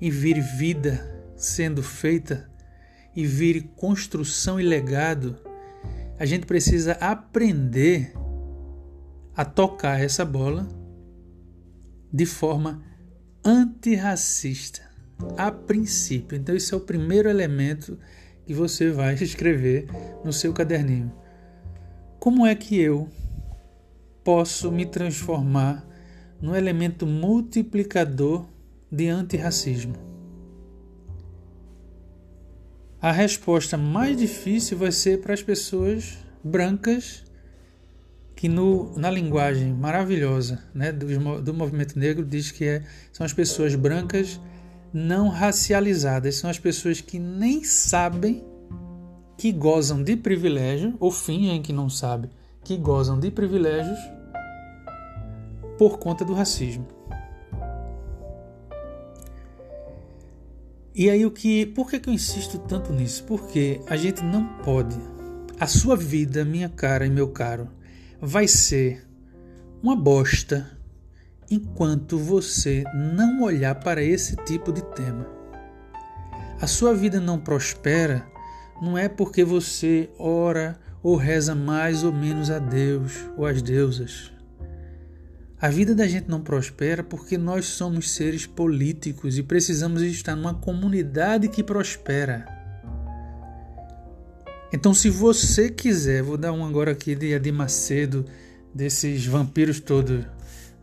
e vire vida sendo feita e vire construção e legado, a gente precisa aprender a tocar essa bola de forma antirracista a princípio. Então, esse é o primeiro elemento que você vai escrever no seu caderninho. Como é que eu posso me transformar no elemento multiplicador de antirracismo? A resposta mais difícil vai ser para as pessoas brancas que no, na linguagem maravilhosa né, do, do movimento negro diz que é, são as pessoas brancas não racializadas, são as pessoas que nem sabem que gozam de privilégio, ou fingem que não sabem que gozam de privilégios por conta do racismo. E aí o que, por que, que eu insisto tanto nisso? Porque a gente não pode, a sua vida, minha cara e meu caro, vai ser uma bosta enquanto você não olhar para esse tipo de tema. A sua vida não prospera não é porque você ora ou reza mais ou menos a Deus ou às deusas. A vida da gente não prospera porque nós somos seres políticos e precisamos estar numa comunidade que prospera. Então, se você quiser, vou dar um agora aqui de Edir Macedo, desses vampiros todos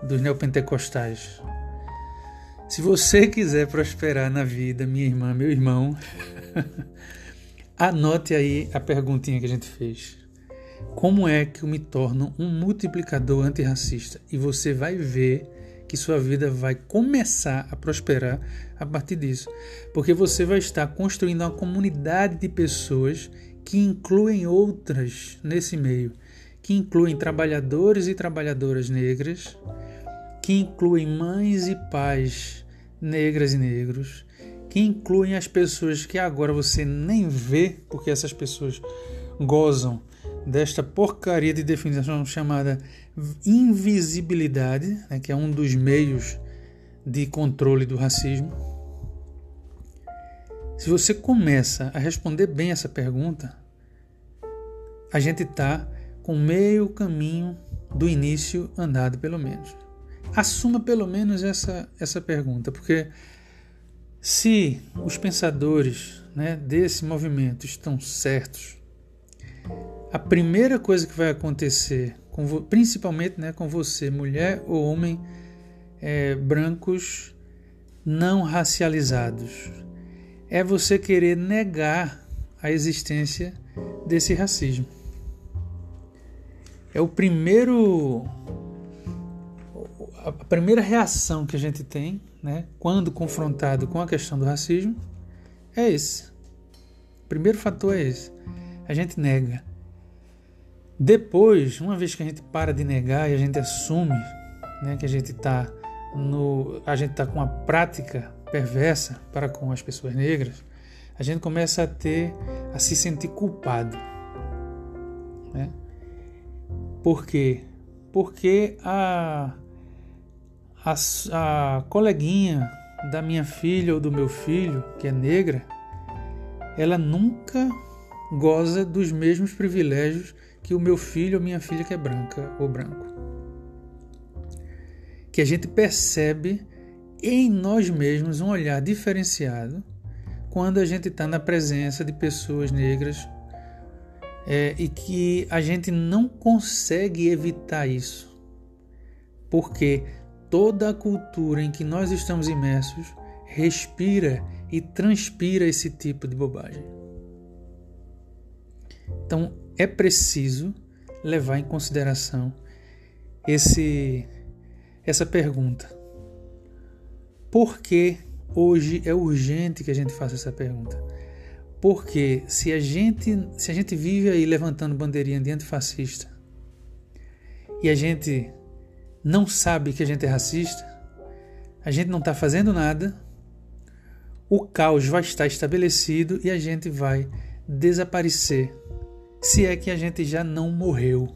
dos neopentecostais. Se você quiser prosperar na vida, minha irmã, meu irmão, anote aí a perguntinha que a gente fez. Como é que eu me torno um multiplicador antirracista? E você vai ver que sua vida vai começar a prosperar a partir disso. Porque você vai estar construindo uma comunidade de pessoas que incluem outras nesse meio, que incluem trabalhadores e trabalhadoras negras, que incluem mães e pais negras e negros, que incluem as pessoas que agora você nem vê, porque essas pessoas gozam desta porcaria de definição chamada invisibilidade, né, que é um dos meios de controle do racismo. Se você começa a responder bem essa pergunta, a gente está com meio caminho do início andado, pelo menos. Assuma pelo menos essa, essa pergunta, porque Se os pensadores né, desse movimento estão certos, a primeira coisa que vai acontecer, com, principalmente né, com você, mulher ou homem, é, brancos não racializados, é você querer negar a existência desse racismo. É o primeiro a primeira reação que a gente tem, né, quando confrontado com a questão do racismo, é esse. O primeiro fator é esse. A gente nega. Depois, uma vez que a gente para de negar e a gente assume, né, que a gente está no, a gente está com uma prática perversa para com as pessoas negras, a gente começa a ter, a se sentir culpado, né? Por quê? Porque a a, a coleguinha da minha filha ou do meu filho, que é negra, ela nunca goza dos mesmos privilégios que o meu filho ou minha filha que é branca ou branco. Que a gente percebe em nós mesmos um olhar diferenciado quando a gente está na presença de pessoas negras é, e que a gente não consegue evitar isso. Porque toda a cultura em que nós estamos imersos respira e transpira esse tipo de bobagem. Então é preciso levar em consideração esse essa pergunta. Por que hoje é urgente que a gente faça essa pergunta? Porque se a gente se a gente vive aí levantando bandeirinha de antifascista e a gente não sabe que a gente é racista, a gente não está fazendo nada, o caos vai estar estabelecido e a gente vai desaparecer, se é que a gente já não morreu.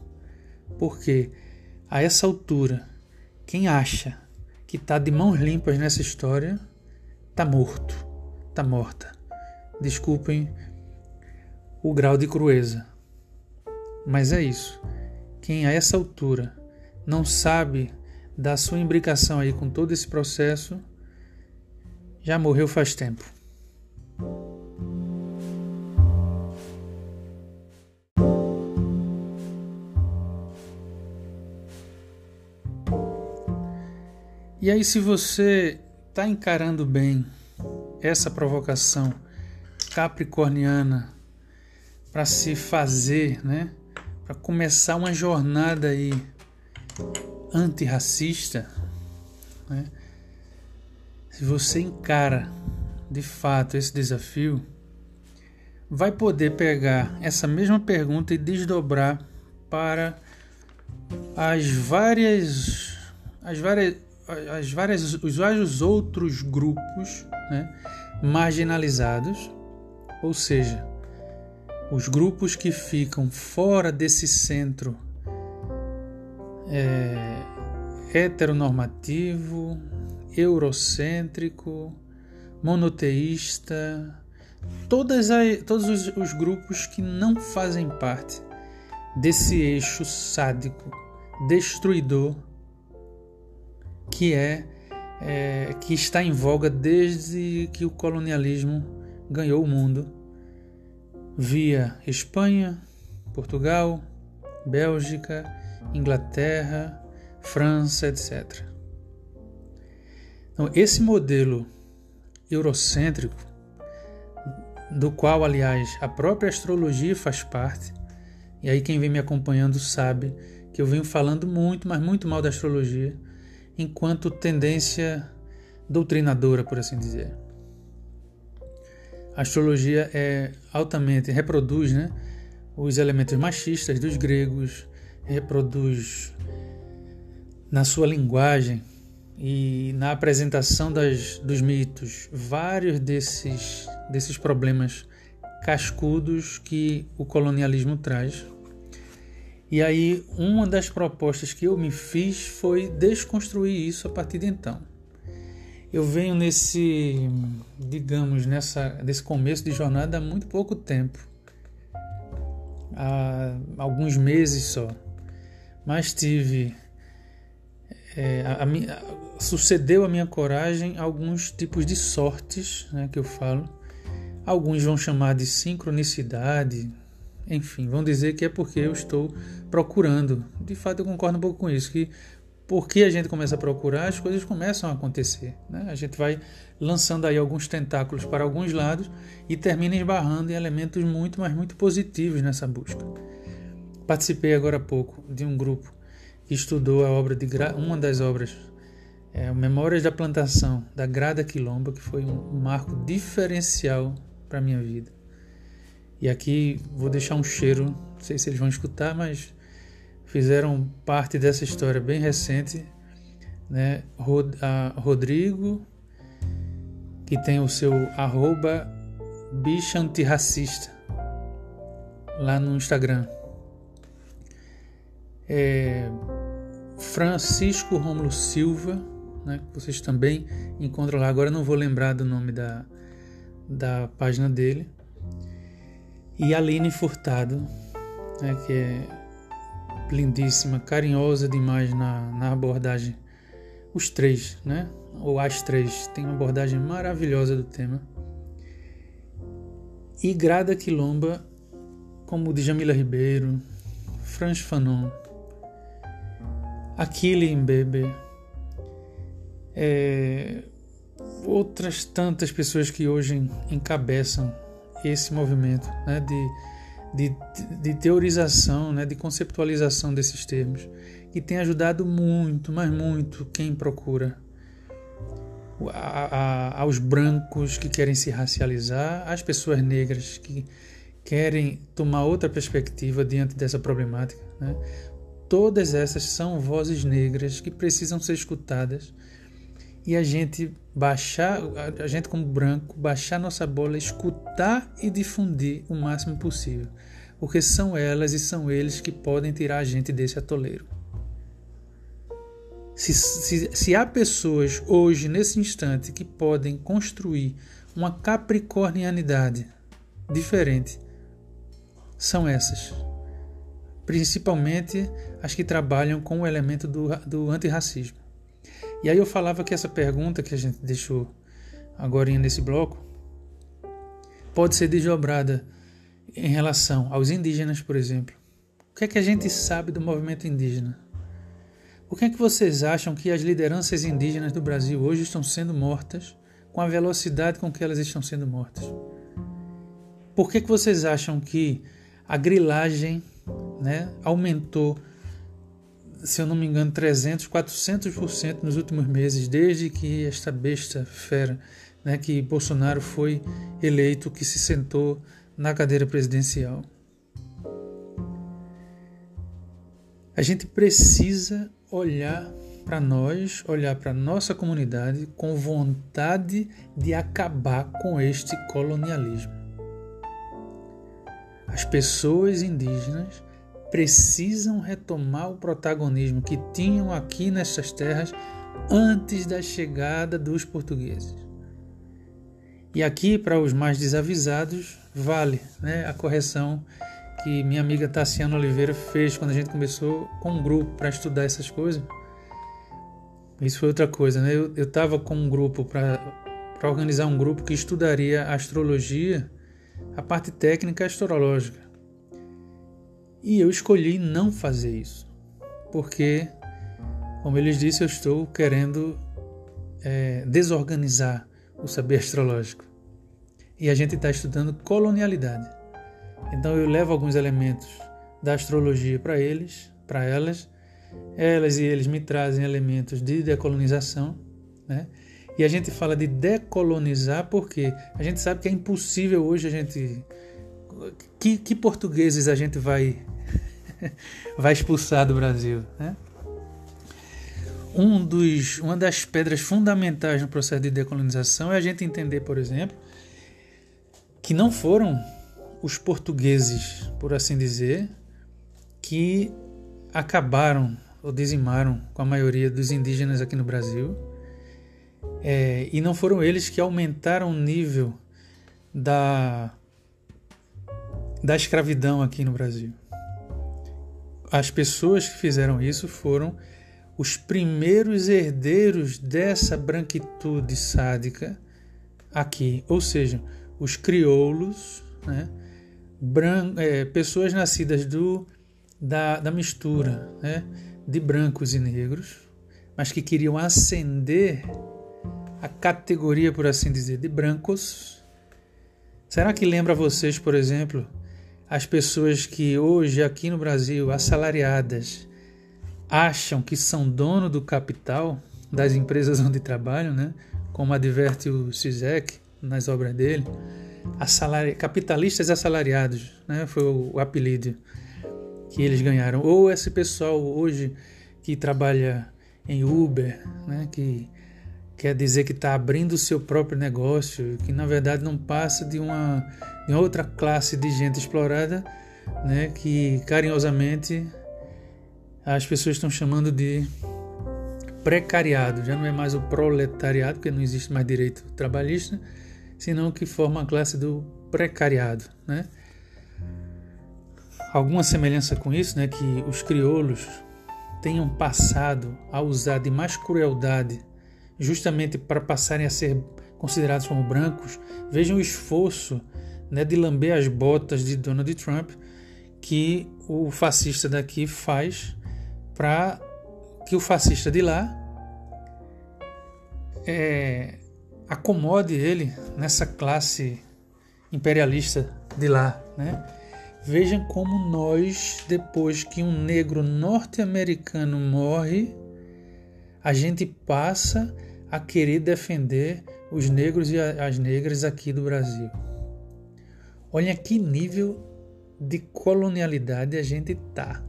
Porque a essa altura, quem acha que está de mãos limpas nessa história, está morto, está morta. Desculpem o grau de crueza. Mas é isso. Quem a essa altura não sabe da sua imbricação aí com todo esse processo, já morreu faz tempo. E aí, se você está encarando bem essa provocação capricorniana para se fazer, né, para começar uma jornada aí antirracista, né? se você encara de fato esse desafio, vai poder pegar essa mesma pergunta e desdobrar para as várias as várias as várias os vários outros grupos né, marginalizados, ou seja, os grupos que ficam fora desse centro é, heteronormativo, eurocêntrico, monoteísta, todas as, todos os, os grupos que não fazem parte desse eixo sádico, destruidor, que é, é, que está em voga desde que o colonialismo ganhou o mundo via Espanha, Portugal, Bélgica Inglaterra, França, etc. Então, esse modelo eurocêntrico, do qual, aliás, a própria astrologia faz parte, e aí quem vem me acompanhando sabe que eu venho falando muito, mas muito mal da astrologia, enquanto tendência doutrinadora, por assim dizer. A astrologia é altamente reproduz, né, os elementos machistas dos gregos, reproduz na sua linguagem e na apresentação das, dos mitos vários desses, desses problemas cascudos que o colonialismo traz. E aí, uma das propostas que eu me fiz foi desconstruir isso a partir de então. Eu venho nesse, digamos, nessa, nesse começo de jornada há muito pouco tempo há alguns meses só mas tive é, a, a, sucedeu a minha coragem alguns tipos de sortes, né, que eu falo. Alguns vão chamar de sincronicidade, enfim, vão dizer que é porque eu estou procurando. De fato, eu concordo um pouco com isso, que porque a gente começa a procurar, as coisas começam a acontecer. Né? A gente vai lançando aí alguns tentáculos para alguns lados e termina esbarrando em elementos muito, mas muito positivos nessa busca. Participei agora há pouco de um grupo que estudou a obra de uma das obras, é, Memórias da Plantação, da Grada Quilomba, que foi um marco diferencial para a minha vida. E aqui vou deixar um cheiro, não sei se eles vão escutar, mas fizeram parte dessa história bem recente, né? Rodrigo, que tem o seu arroba bicha antirracista lá no Instagram. É Francisco Romulo Silva, né, que vocês também encontram lá. Agora não vou lembrar do nome da, da página dele. E Aline Furtado, né, que é lindíssima, carinhosa demais na, na abordagem. Os três, né? Ou as três, tem uma abordagem maravilhosa do tema. E Grada Quilomba, como de Jamila Ribeiro, Franz Fanon, Aquile Mbebe, é, outras tantas pessoas que hoje encabeçam esse movimento né, de de, de teorização, né, de conceptualização desses termos, que tem ajudado muito, mas muito, quem procura. A, a, aos brancos que querem se racializar, às pessoas negras que querem tomar outra perspectiva diante dessa problemática. Né? Todas essas são vozes negras que precisam ser escutadas e a gente baixar, a gente como branco, baixar nossa bola, escutar e difundir o máximo possível, porque são elas e são eles que podem tirar a gente desse atoleiro. Se, se, se há pessoas hoje, nesse instante, que podem construir uma capricornianidade diferente, são essas. Principalmente as que trabalham com o elemento do, do antirracismo. E aí eu falava que essa pergunta que a gente deixou agora nesse bloco pode ser desdobrada em relação aos indígenas, por exemplo. O que é que a gente sabe do movimento indígena? Por que é que vocês acham que as lideranças indígenas do Brasil hoje estão sendo mortas com a velocidade com que elas estão sendo mortas? Por que, que vocês acham que a grilagem né, aumentou se eu não me engano, 300, 400% nos últimos meses, desde que esta besta fera, né, que Bolsonaro foi eleito, que se sentou na cadeira presidencial. A gente precisa olhar para nós, olhar para nossa comunidade com vontade de acabar com este colonialismo. As pessoas indígenas precisam retomar o protagonismo que tinham aqui nessas terras antes da chegada dos portugueses. E aqui, para os mais desavisados, vale né, a correção que minha amiga Tassiana Oliveira fez quando a gente começou com um grupo para estudar essas coisas. Isso foi outra coisa, né? Eu estava com um grupo para organizar um grupo que estudaria astrologia, a parte técnica astrológica. E eu escolhi não fazer isso, porque, como eles disse, eu estou querendo é, desorganizar o saber astrológico. E a gente está estudando colonialidade. Então eu levo alguns elementos da astrologia para eles, para elas, elas e eles me trazem elementos de decolonização, né? E a gente fala de decolonizar porque a gente sabe que é impossível hoje a gente que, que portugueses a gente vai vai expulsar do Brasil, né? Um dos, uma das pedras fundamentais no processo de decolonização é a gente entender, por exemplo, que não foram os portugueses, por assim dizer, que acabaram ou dizimaram com a maioria dos indígenas aqui no Brasil, é, e não foram eles que aumentaram o nível da da escravidão aqui no Brasil. As pessoas que fizeram isso foram os primeiros herdeiros dessa branquitude sádica aqui, ou seja, os crioulos, né? Bran é, pessoas nascidas do, da, da mistura né? de brancos e negros, mas que queriam ascender a categoria, por assim dizer, de brancos. Será que lembra vocês, por exemplo, as pessoas que hoje aqui no Brasil, assalariadas, acham que são dono do capital das empresas onde trabalham, né? como adverte o Sisek nas obras dele, assalari... capitalistas assalariados, né? foi o apelido que eles ganharam. Ou esse pessoal hoje que trabalha em Uber, né? que quer dizer que está abrindo o seu próprio negócio, que na verdade não passa de uma, de outra classe de gente explorada, né? que carinhosamente as pessoas estão chamando de precariado, já não é mais o proletariado, porque não existe mais direito trabalhista, senão que forma a classe do precariado, né? Alguma semelhança com isso, né, que os crioulos tenham passado a usar de mais crueldade justamente para passarem a ser considerados como brancos, vejam o esforço né, de lamber as botas de Donald Trump que o fascista daqui faz para que o fascista de lá é, acomode ele nessa classe imperialista de lá, né? Vejam como nós, depois que um negro norte-americano morre, a gente passa a querer defender os negros e as negras aqui do Brasil. Olha que nível de colonialidade a gente tá.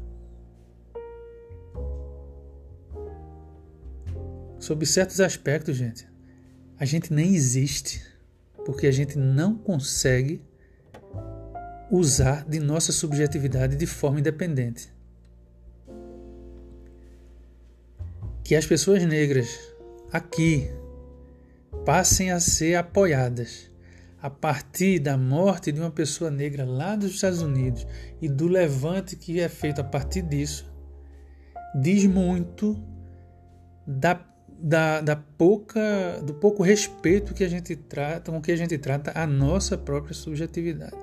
Sob certos aspectos, gente, a gente nem existe porque a gente não consegue usar de nossa subjetividade de forma independente. Que as pessoas negras aqui passem a ser apoiadas a partir da morte de uma pessoa negra lá dos Estados Unidos e do levante que é feito a partir disso, diz muito da da, da pouca, do pouco respeito que a gente trata, com que a gente trata a nossa própria subjetividade.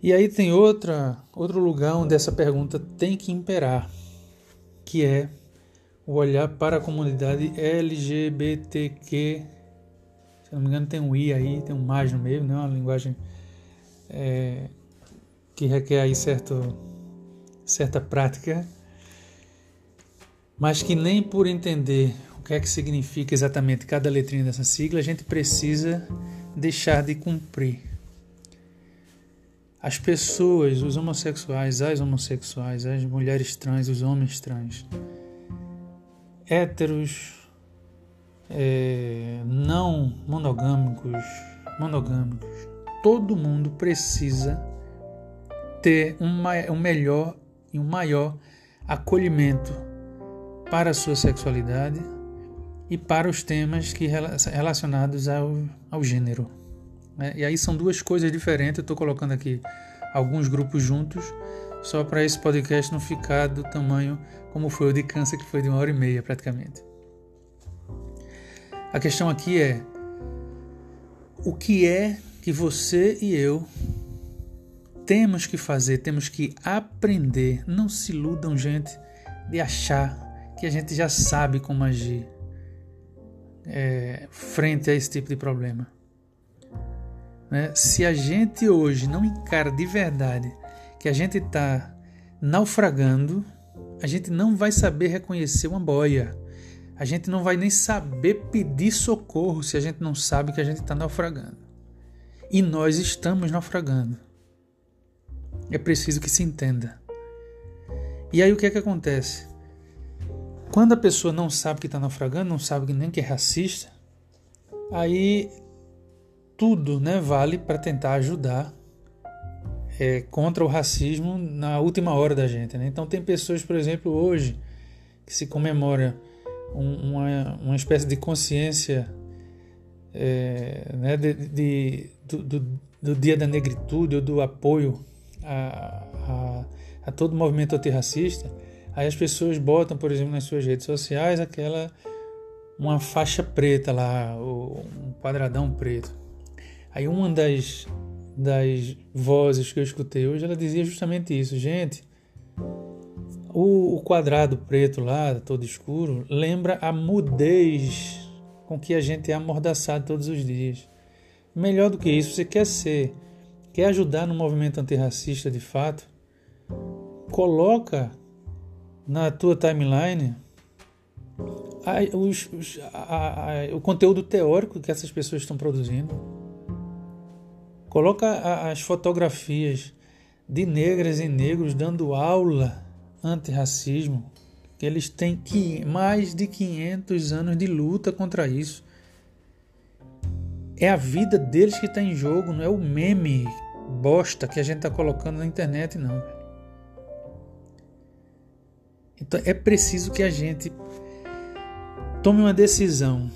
E aí tem outra, outro lugar onde essa pergunta tem que imperar, que é o olhar para a comunidade LGBTQ. Se não me engano, tem um I aí, tem um mais no meio, né? uma linguagem é, que requer aí certo, certa prática mas que nem por entender o que é que significa exatamente cada letrinha dessa sigla a gente precisa deixar de cumprir. As pessoas, os homossexuais, as homossexuais, as mulheres trans, os homens trans, héteros, é, não monogâmicos, monogâmicos, todo mundo precisa ter um, um melhor e um maior acolhimento para a sua sexualidade e para os temas que relacionados ao, ao gênero. Né? E aí são duas coisas diferentes. Eu estou colocando aqui alguns grupos juntos, só para esse podcast não ficar do tamanho como foi o de câncer, que foi de uma hora e meia praticamente. A questão aqui é: o que é que você e eu temos que fazer, temos que aprender. Não se iludam, gente, de achar que a gente já sabe como agir é, frente a esse tipo de problema. Né? Se a gente hoje não encara de verdade que a gente está naufragando, a gente não vai saber reconhecer uma boia. A gente não vai nem saber pedir socorro se a gente não sabe que a gente está naufragando. E nós estamos naufragando. É preciso que se entenda. E aí o que é que acontece? Quando a pessoa não sabe que está naufragando, não sabe nem que é racista, aí tudo né, vale para tentar ajudar é, contra o racismo na última hora da gente. Né? Então tem pessoas, por exemplo, hoje que se comemora um, uma, uma espécie de consciência é, né, de, de do, do, do, dia da negritude ou do apoio a, a a todo movimento antirracista, aí as pessoas botam, por exemplo, nas suas redes sociais aquela uma faixa preta lá, um quadradão preto. Aí uma das, das vozes que eu escutei hoje, ela dizia justamente isso, gente. O, o quadrado preto lá, todo escuro, lembra a mudez com que a gente é amordaçado todos os dias. Melhor do que isso, você quer ser, quer ajudar no movimento antirracista de fato, coloca na tua timeline a, os, a, a, o conteúdo teórico que essas pessoas estão produzindo. Coloca as fotografias de negras e negros dando aula antirracismo, que eles têm que, mais de 500 anos de luta contra isso. É a vida deles que está em jogo, não é o meme bosta que a gente está colocando na internet, não. Então é preciso que a gente tome uma decisão.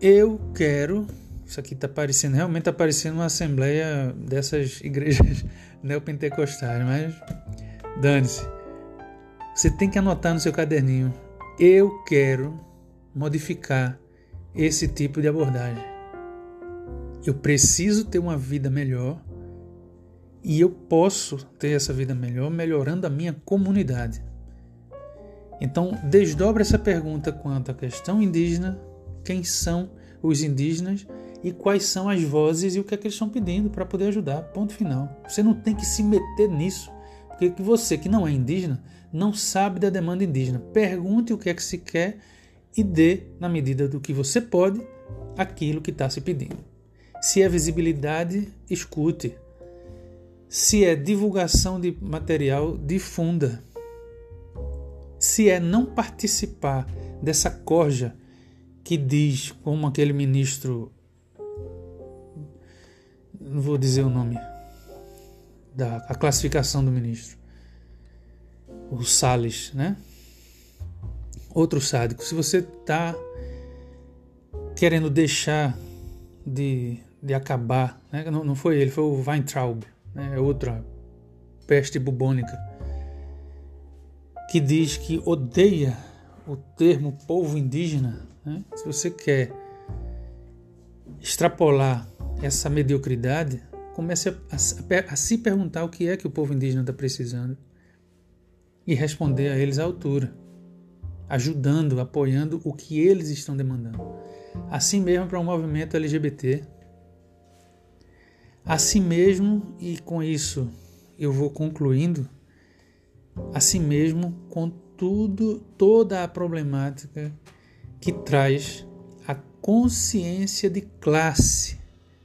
Eu quero. Isso aqui está parecendo, realmente está parecendo uma assembleia dessas igrejas neopentecostais, mas dane-se. Você tem que anotar no seu caderninho. Eu quero modificar esse tipo de abordagem. Eu preciso ter uma vida melhor e eu posso ter essa vida melhor melhorando a minha comunidade. Então, desdobra essa pergunta quanto à questão indígena, quem são os indígenas e quais são as vozes e o que é que eles estão pedindo para poder ajudar. Ponto final. Você não tem que se meter nisso, porque você que não é indígena não sabe da demanda indígena. Pergunte o que é que se quer e dê, na medida do que você pode, aquilo que está se pedindo. Se é visibilidade, escute. Se é divulgação de material, difunda se é não participar dessa corja que diz, como aquele ministro, não vou dizer o nome, da a classificação do ministro, o Salles, né? Outro sádico. Se você está querendo deixar de, de acabar, né? não, não foi ele, foi o Weintraub, né? é outra peste bubônica que diz que odeia o termo povo indígena, né? se você quer extrapolar essa mediocridade, comece a, a, a, se perguntar o que é que o povo indígena está precisando e responder a eles à altura, ajudando, apoiando o que eles estão demandando. Assim mesmo para o um movimento LGBT. Assim mesmo, e com isso eu vou concluindo assim mesmo com tudo, toda a problemática que traz consciência de classe,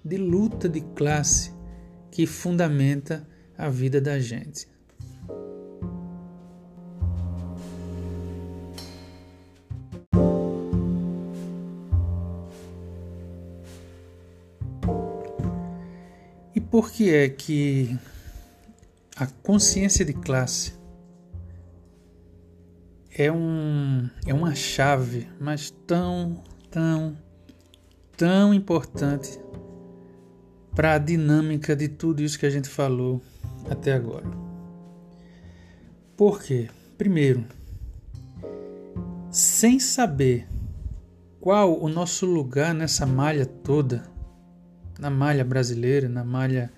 de luta de classe que fundamenta a vida da gente. E por que é que a consciência de classe é, um, é uma chave, mas tão, tão, tão importante para a dinâmica de tudo isso que a gente falou até agora. Por quê? Primeiro, sem saber qual o nosso lugar nessa malha toda, na malha brasileira, na malha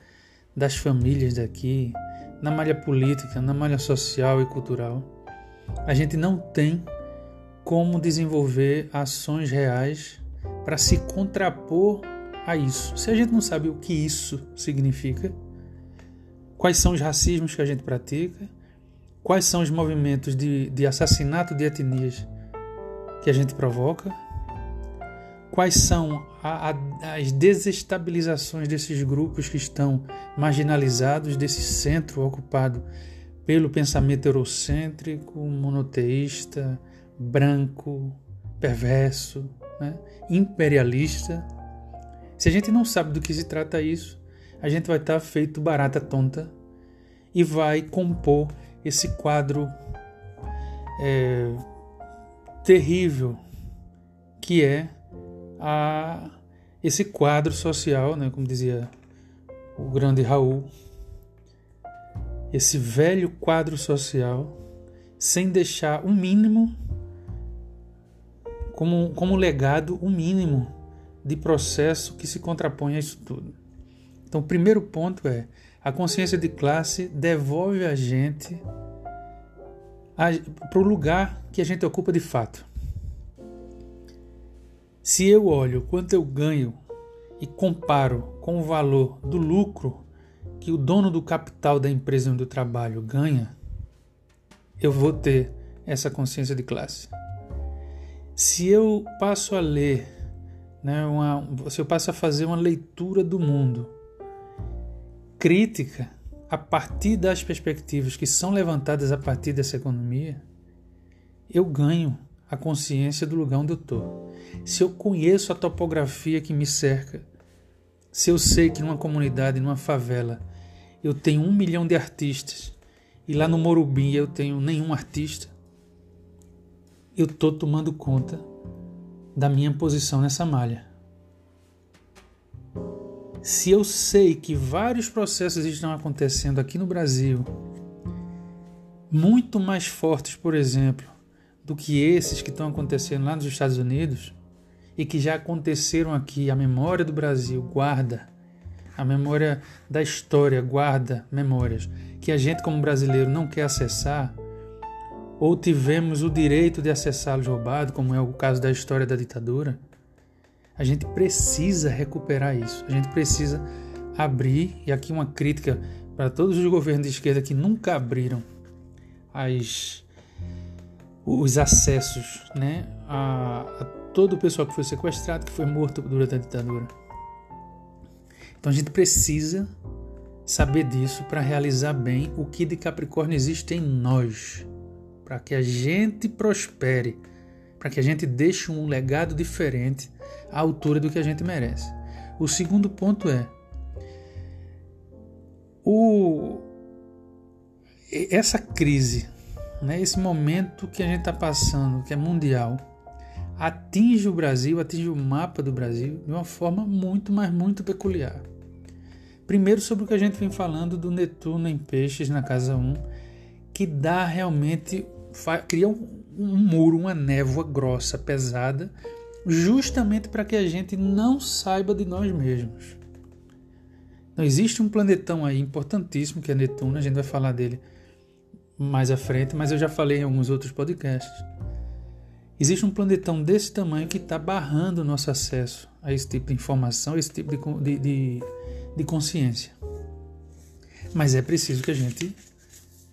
das famílias daqui, na malha política, na malha social e cultural a gente não tem como desenvolver ações reais para se contrapor a isso. Se a gente não sabe o que isso significa, quais são os racismos que a gente pratica, quais são os movimentos de, de assassinato de etnias que a gente provoca, quais são a, a, as desestabilizações desses grupos que estão marginalizados, desse centro ocupado pelo pensamento eurocêntrico, monoteísta, branco, perverso, né? imperialista. Se a gente não sabe do que se trata isso, a gente vai estar feito barata tonta e vai compor esse quadro é, terrível que é a, esse quadro social, né, como dizia o grande Raul, esse velho quadro social sem deixar o um mínimo como, como legado, o mínimo de processo que se contrapõe a isso tudo. Então, o primeiro ponto é a consciência de classe devolve a gente para o lugar que a gente ocupa de fato. Se eu olho quanto eu ganho e comparo com o valor do lucro que o dono do capital da empresa onde eu trabalho ganha, eu vou ter essa consciência de classe. Se eu passo a ler, né, uma, se eu passo a fazer uma leitura do mundo crítica a partir das perspectivas que são levantadas a partir dessa economia, eu ganho a consciência do lugar onde eu estou. Se eu conheço a topografia que me cerca, se eu sei que numa comunidade, numa favela, eu tenho um milhão de artistas e lá no Morumbi eu tenho nenhum artista, eu estou tomando conta da minha posição nessa malha. Se eu sei que vários processos estão acontecendo aqui no Brasil, muito mais fortes, por exemplo, do que esses que estão acontecendo lá nos Estados Unidos e que já aconteceram aqui, a memória do Brasil guarda, a memória da história guarda memórias que a gente, como brasileiro, não quer acessar, ou tivemos o direito de acessá-los roubado, como é o caso da história da ditadura a gente precisa recuperar isso. A gente precisa abrir, e aqui uma crítica para todos os governos de esquerda que nunca abriram as, os acessos né, a, a todo o pessoal que foi sequestrado, que foi morto durante a ditadura. Então a gente precisa saber disso para realizar bem o que de Capricórnio existe em nós, para que a gente prospere, para que a gente deixe um legado diferente à altura do que a gente merece. O segundo ponto é o essa crise, né, esse momento que a gente está passando, que é mundial, atinge o Brasil, atinge o mapa do Brasil de uma forma muito, mas muito peculiar. Primeiro, sobre o que a gente vem falando do Netuno em Peixes na casa 1, que dá realmente, cria um, um muro, uma névoa grossa, pesada, justamente para que a gente não saiba de nós mesmos. Então, existe um planetão aí importantíssimo que é Netuno, a gente vai falar dele mais à frente, mas eu já falei em alguns outros podcasts. Existe um planetão desse tamanho que está barrando o nosso acesso a esse tipo de informação, a esse tipo de, de, de, consciência. Mas é preciso que a gente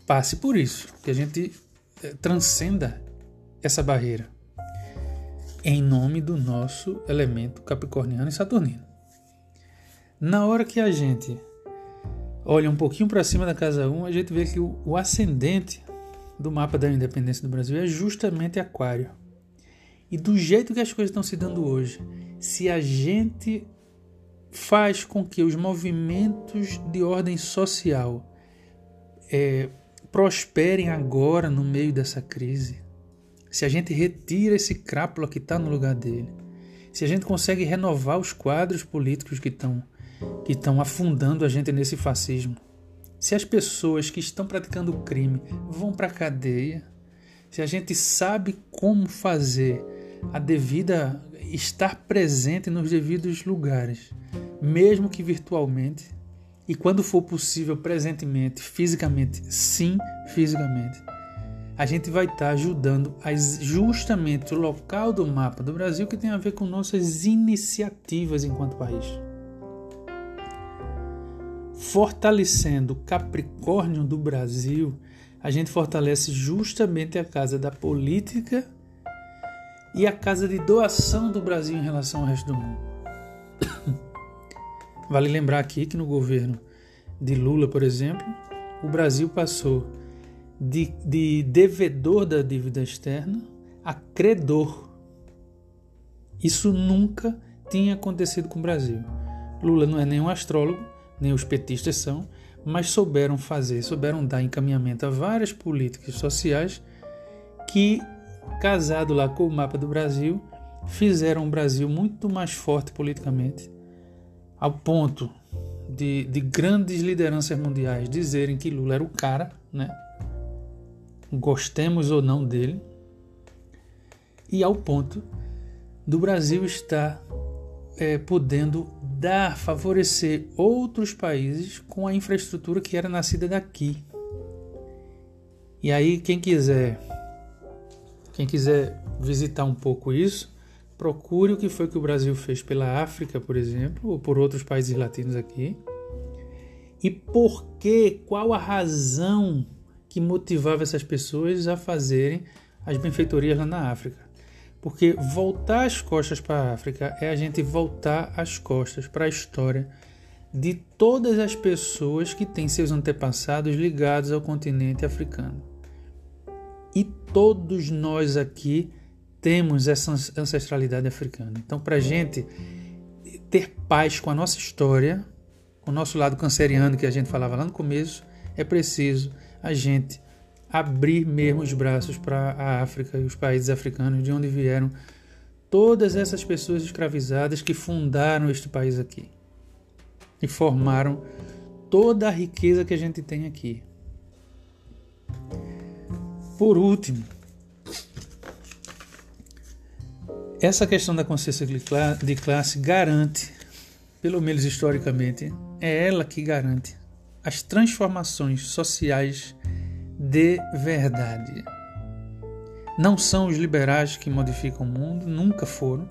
passe por isso, que a gente transcenda essa barreira em nome do nosso elemento capricorniano e saturnino. Na hora que a gente olha um pouquinho para cima da casa 1, a gente vê que o, ascendente do mapa da independência do Brasil é justamente Aquário. E do jeito que as coisas estão se dando hoje, se a gente faz com que os movimentos de ordem social é, prosperem agora no meio dessa crise, se a gente retira esse crápula que está no lugar dele, se a gente consegue renovar os quadros políticos que estão que estão afundando a gente nesse fascismo, se as pessoas que estão praticando o crime vão para a cadeia, se a gente sabe como fazer a devida estar presente nos devidos lugares, mesmo que virtualmente, e quando for possível presentemente, fisicamente, sim, fisicamente a gente vai estar tá ajudando justamente o local do mapa do Brasil que tem a ver com nossas iniciativas enquanto país. Fortalecendo o Capricórnio do Brasil, a gente fortalece justamente a casa da política e a casa de doação do Brasil em relação ao resto do mundo. Vale lembrar aqui que no governo de Lula, por exemplo, o Brasil passou de, de devedor da dívida externa a credor. Isso nunca tinha acontecido com o Brasil. Lula não é nenhum astrólogo, nem os petistas são, mas souberam fazer, souberam dar encaminhamento a várias políticas sociais que, casado lá com o mapa do Brasil, fizeram o Brasil muito mais forte politicamente, ao ponto de, de grandes lideranças mundiais dizerem que Lula era o cara, né? Gostemos ou não dele, e ao ponto do Brasil estar é, podendo dar, favorecer outros países com a infraestrutura que era nascida daqui. E aí, quem quiser, quem quiser visitar um pouco isso, procure o que foi que o Brasil fez pela África, por exemplo, ou por outros países latinos aqui. E por que, qual a razão que motivava essas pessoas a fazerem as benfeitorias lá na África? Porque voltar as costas para a África é a gente voltar as costas para a história de todas as pessoas que têm seus antepassados ligados ao continente africano. E todos nós aqui temos essa ancestralidade africana. Então, para a gente ter paz com a nossa história, com o nosso lado canceriano que a gente falava lá no começo, é preciso a gente abrir mesmo os braços para a África e os países africanos de onde vieram todas essas pessoas escravizadas que fundaram este país aqui e formaram toda a riqueza que a gente tem aqui. Por último, essa questão da consciência de classe garante, pelo menos historicamente, é ela que garante as transformações sociais de verdade. Não são os liberais que modificam o mundo, nunca foram.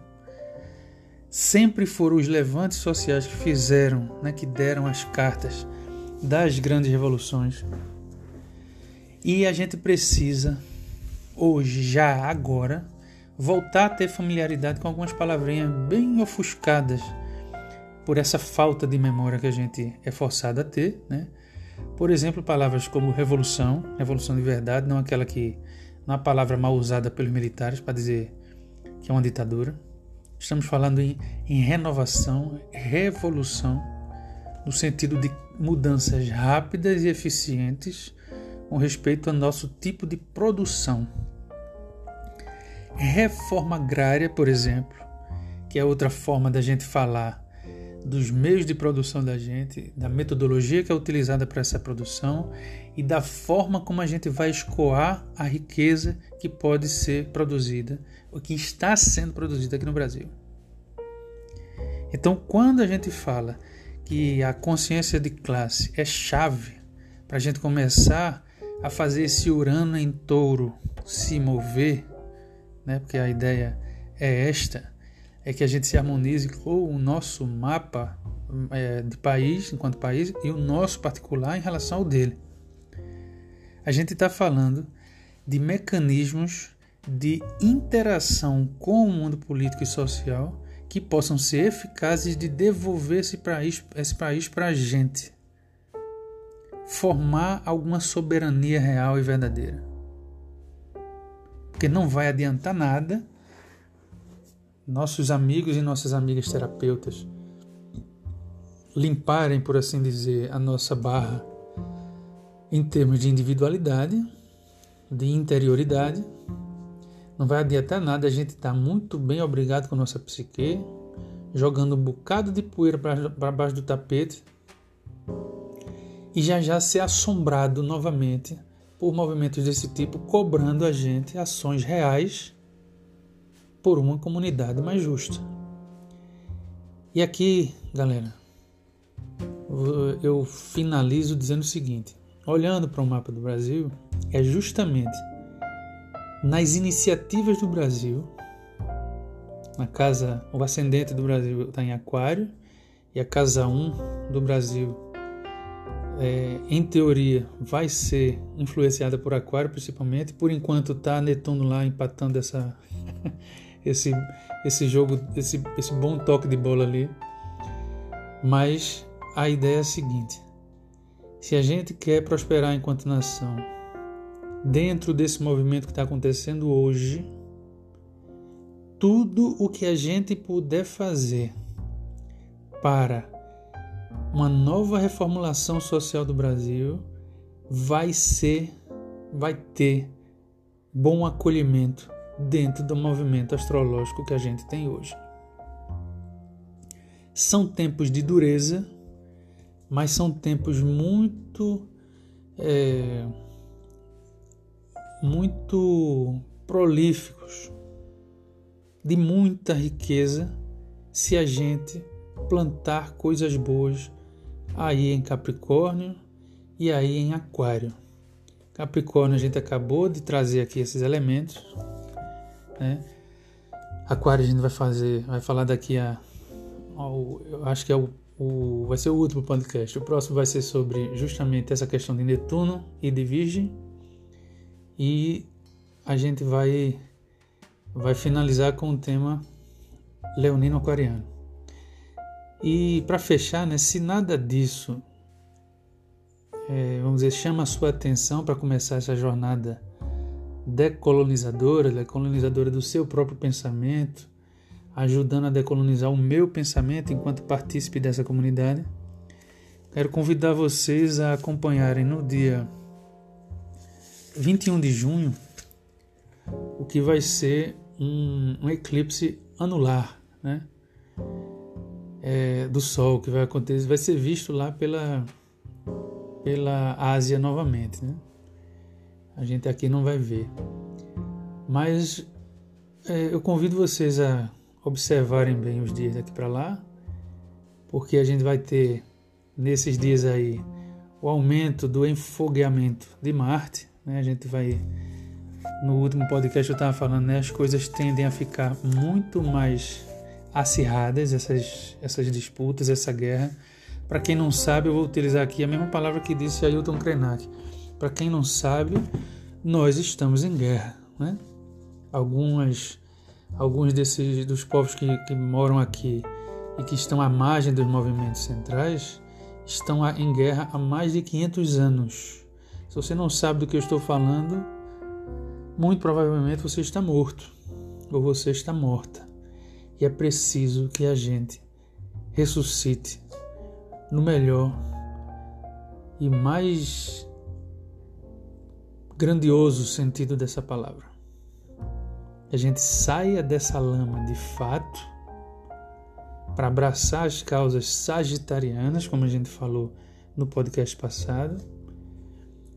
Sempre foram os levantes sociais que fizeram, né, que deram as cartas das grandes revoluções. E a gente precisa, hoje, já agora, voltar a ter familiaridade com algumas palavrinhas bem ofuscadas por essa falta de memória que a gente é forçado a ter, né? Por exemplo, palavras como revolução, revolução de verdade, não aquela que não a palavra mal usada pelos militares para dizer que é uma ditadura. Estamos falando em, em renovação, revolução, no sentido de mudanças rápidas e eficientes com respeito ao nosso tipo de produção. Reforma agrária, por exemplo, que é outra forma da gente falar dos meios de produção da gente, da metodologia que é utilizada para essa produção e da forma como a gente vai escoar a riqueza que pode ser produzida, o que está sendo produzida aqui no Brasil. Então, quando a gente fala que a consciência de classe é chave para a gente começar a fazer esse Urano em touro se mover, né? porque a ideia é esta, é que a gente se harmonize com o nosso mapa é, de país, enquanto país, e o nosso particular em relação ao dele. A gente está falando de mecanismos de interação com o mundo político e social que possam ser eficazes de devolver esse país esse país para a gente, formar alguma soberania real e verdadeira. Porque não vai adiantar nada nossos amigos e nossas amigas terapeutas limparem, por assim dizer, a nossa barra em termos de individualidade, de interioridade. Não vai adiantar nada a gente estar tá muito bem obrigado com nossa psique, jogando um bocado de poeira para baixo do tapete e já já ser assombrado novamente por movimentos desse tipo cobrando a gente ações reais por uma comunidade mais justa. E aqui, galera, eu finalizo dizendo o seguinte: olhando para o mapa do Brasil, é justamente nas iniciativas do Brasil, na casa, o ascendente do Brasil está em Aquário, e a casa 1 do Brasil, é, em teoria, vai ser influenciada por Aquário principalmente. Por enquanto está Netuno lá empatando essa esse, esse jogo, esse, esse bom toque de bola ali. Mas a ideia é a seguinte: se a gente quer prosperar enquanto nação, dentro desse movimento que está acontecendo hoje, tudo o que a gente puder fazer para uma nova reformulação social do Brasil vai ser, vai ter bom acolhimento dentro do movimento astrológico que a gente tem hoje. São tempos de dureza, mas são tempos muito é, muito prolíficos, de muita riqueza, se a gente plantar coisas boas aí em Capricórnio e aí em Aquário. Capricórnio a gente acabou de trazer aqui esses elementos, né? Aquário a gente vai fazer, vai falar daqui a, ao, eu acho que é o, o, vai ser o último podcast. O próximo vai ser sobre justamente essa questão de Netuno e de Virgem e a gente vai vai finalizar com o tema leonino aquariano. E para fechar, né, se nada disso é, vamos dizer, chama a sua atenção para começar essa jornada decolonizadora, decolonizadora do seu próprio pensamento, ajudando a decolonizar o meu pensamento enquanto partícipe dessa comunidade. Quero convidar vocês a acompanharem no dia 21 de junho o que vai ser um, um eclipse anular, né? É, do Sol que vai acontecer, vai ser visto lá pela pela Ásia novamente. Né? A gente aqui não vai ver. Mas é, eu convido vocês a observarem bem os dias daqui para lá, porque a gente vai ter nesses dias aí o aumento do enfogueamento de Marte. Né? A gente vai. No último podcast eu estava falando, né? as coisas tendem a ficar muito mais acirradas, essas, essas disputas, essa guerra para quem não sabe, eu vou utilizar aqui a mesma palavra que disse Ailton Krenak. Para quem não sabe, nós estamos em guerra. Né? Algumas, alguns desses dos povos que, que moram aqui e que estão à margem dos movimentos centrais estão em guerra há mais de 500 anos. Se você não sabe do que eu estou falando, muito provavelmente você está morto ou você está morta. E é preciso que a gente ressuscite no melhor e mais grandioso sentido dessa palavra. A gente saia dessa lama de fato para abraçar as causas sagitarianas, como a gente falou no podcast passado,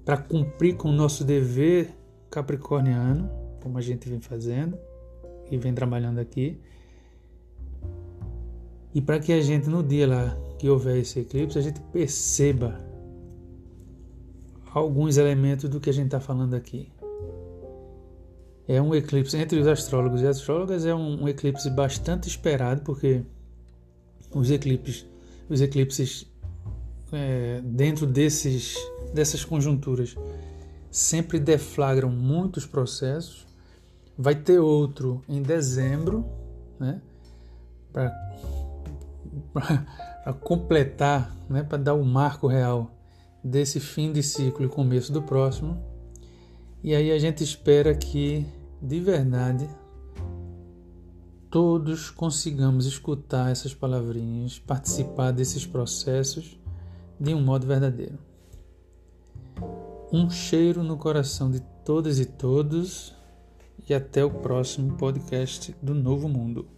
para cumprir com o nosso dever capricorniano, como a gente vem fazendo e vem trabalhando aqui, e para que a gente no dia lá que houver esse eclipse, a gente perceba alguns elementos do que a gente está falando aqui. É um eclipse entre os astrólogos e astrólogas é um, um eclipse bastante esperado porque os eclipses, os eclipses é, dentro desses dessas conjunturas sempre deflagram muitos processos. Vai ter outro em dezembro, né? Para para completar, né, para dar o marco real desse fim de ciclo e começo do próximo. E aí a gente espera que, de verdade, todos consigamos escutar essas palavrinhas, participar desses processos de um modo verdadeiro. Um cheiro no coração de todas e todos e até o próximo podcast do Novo Mundo.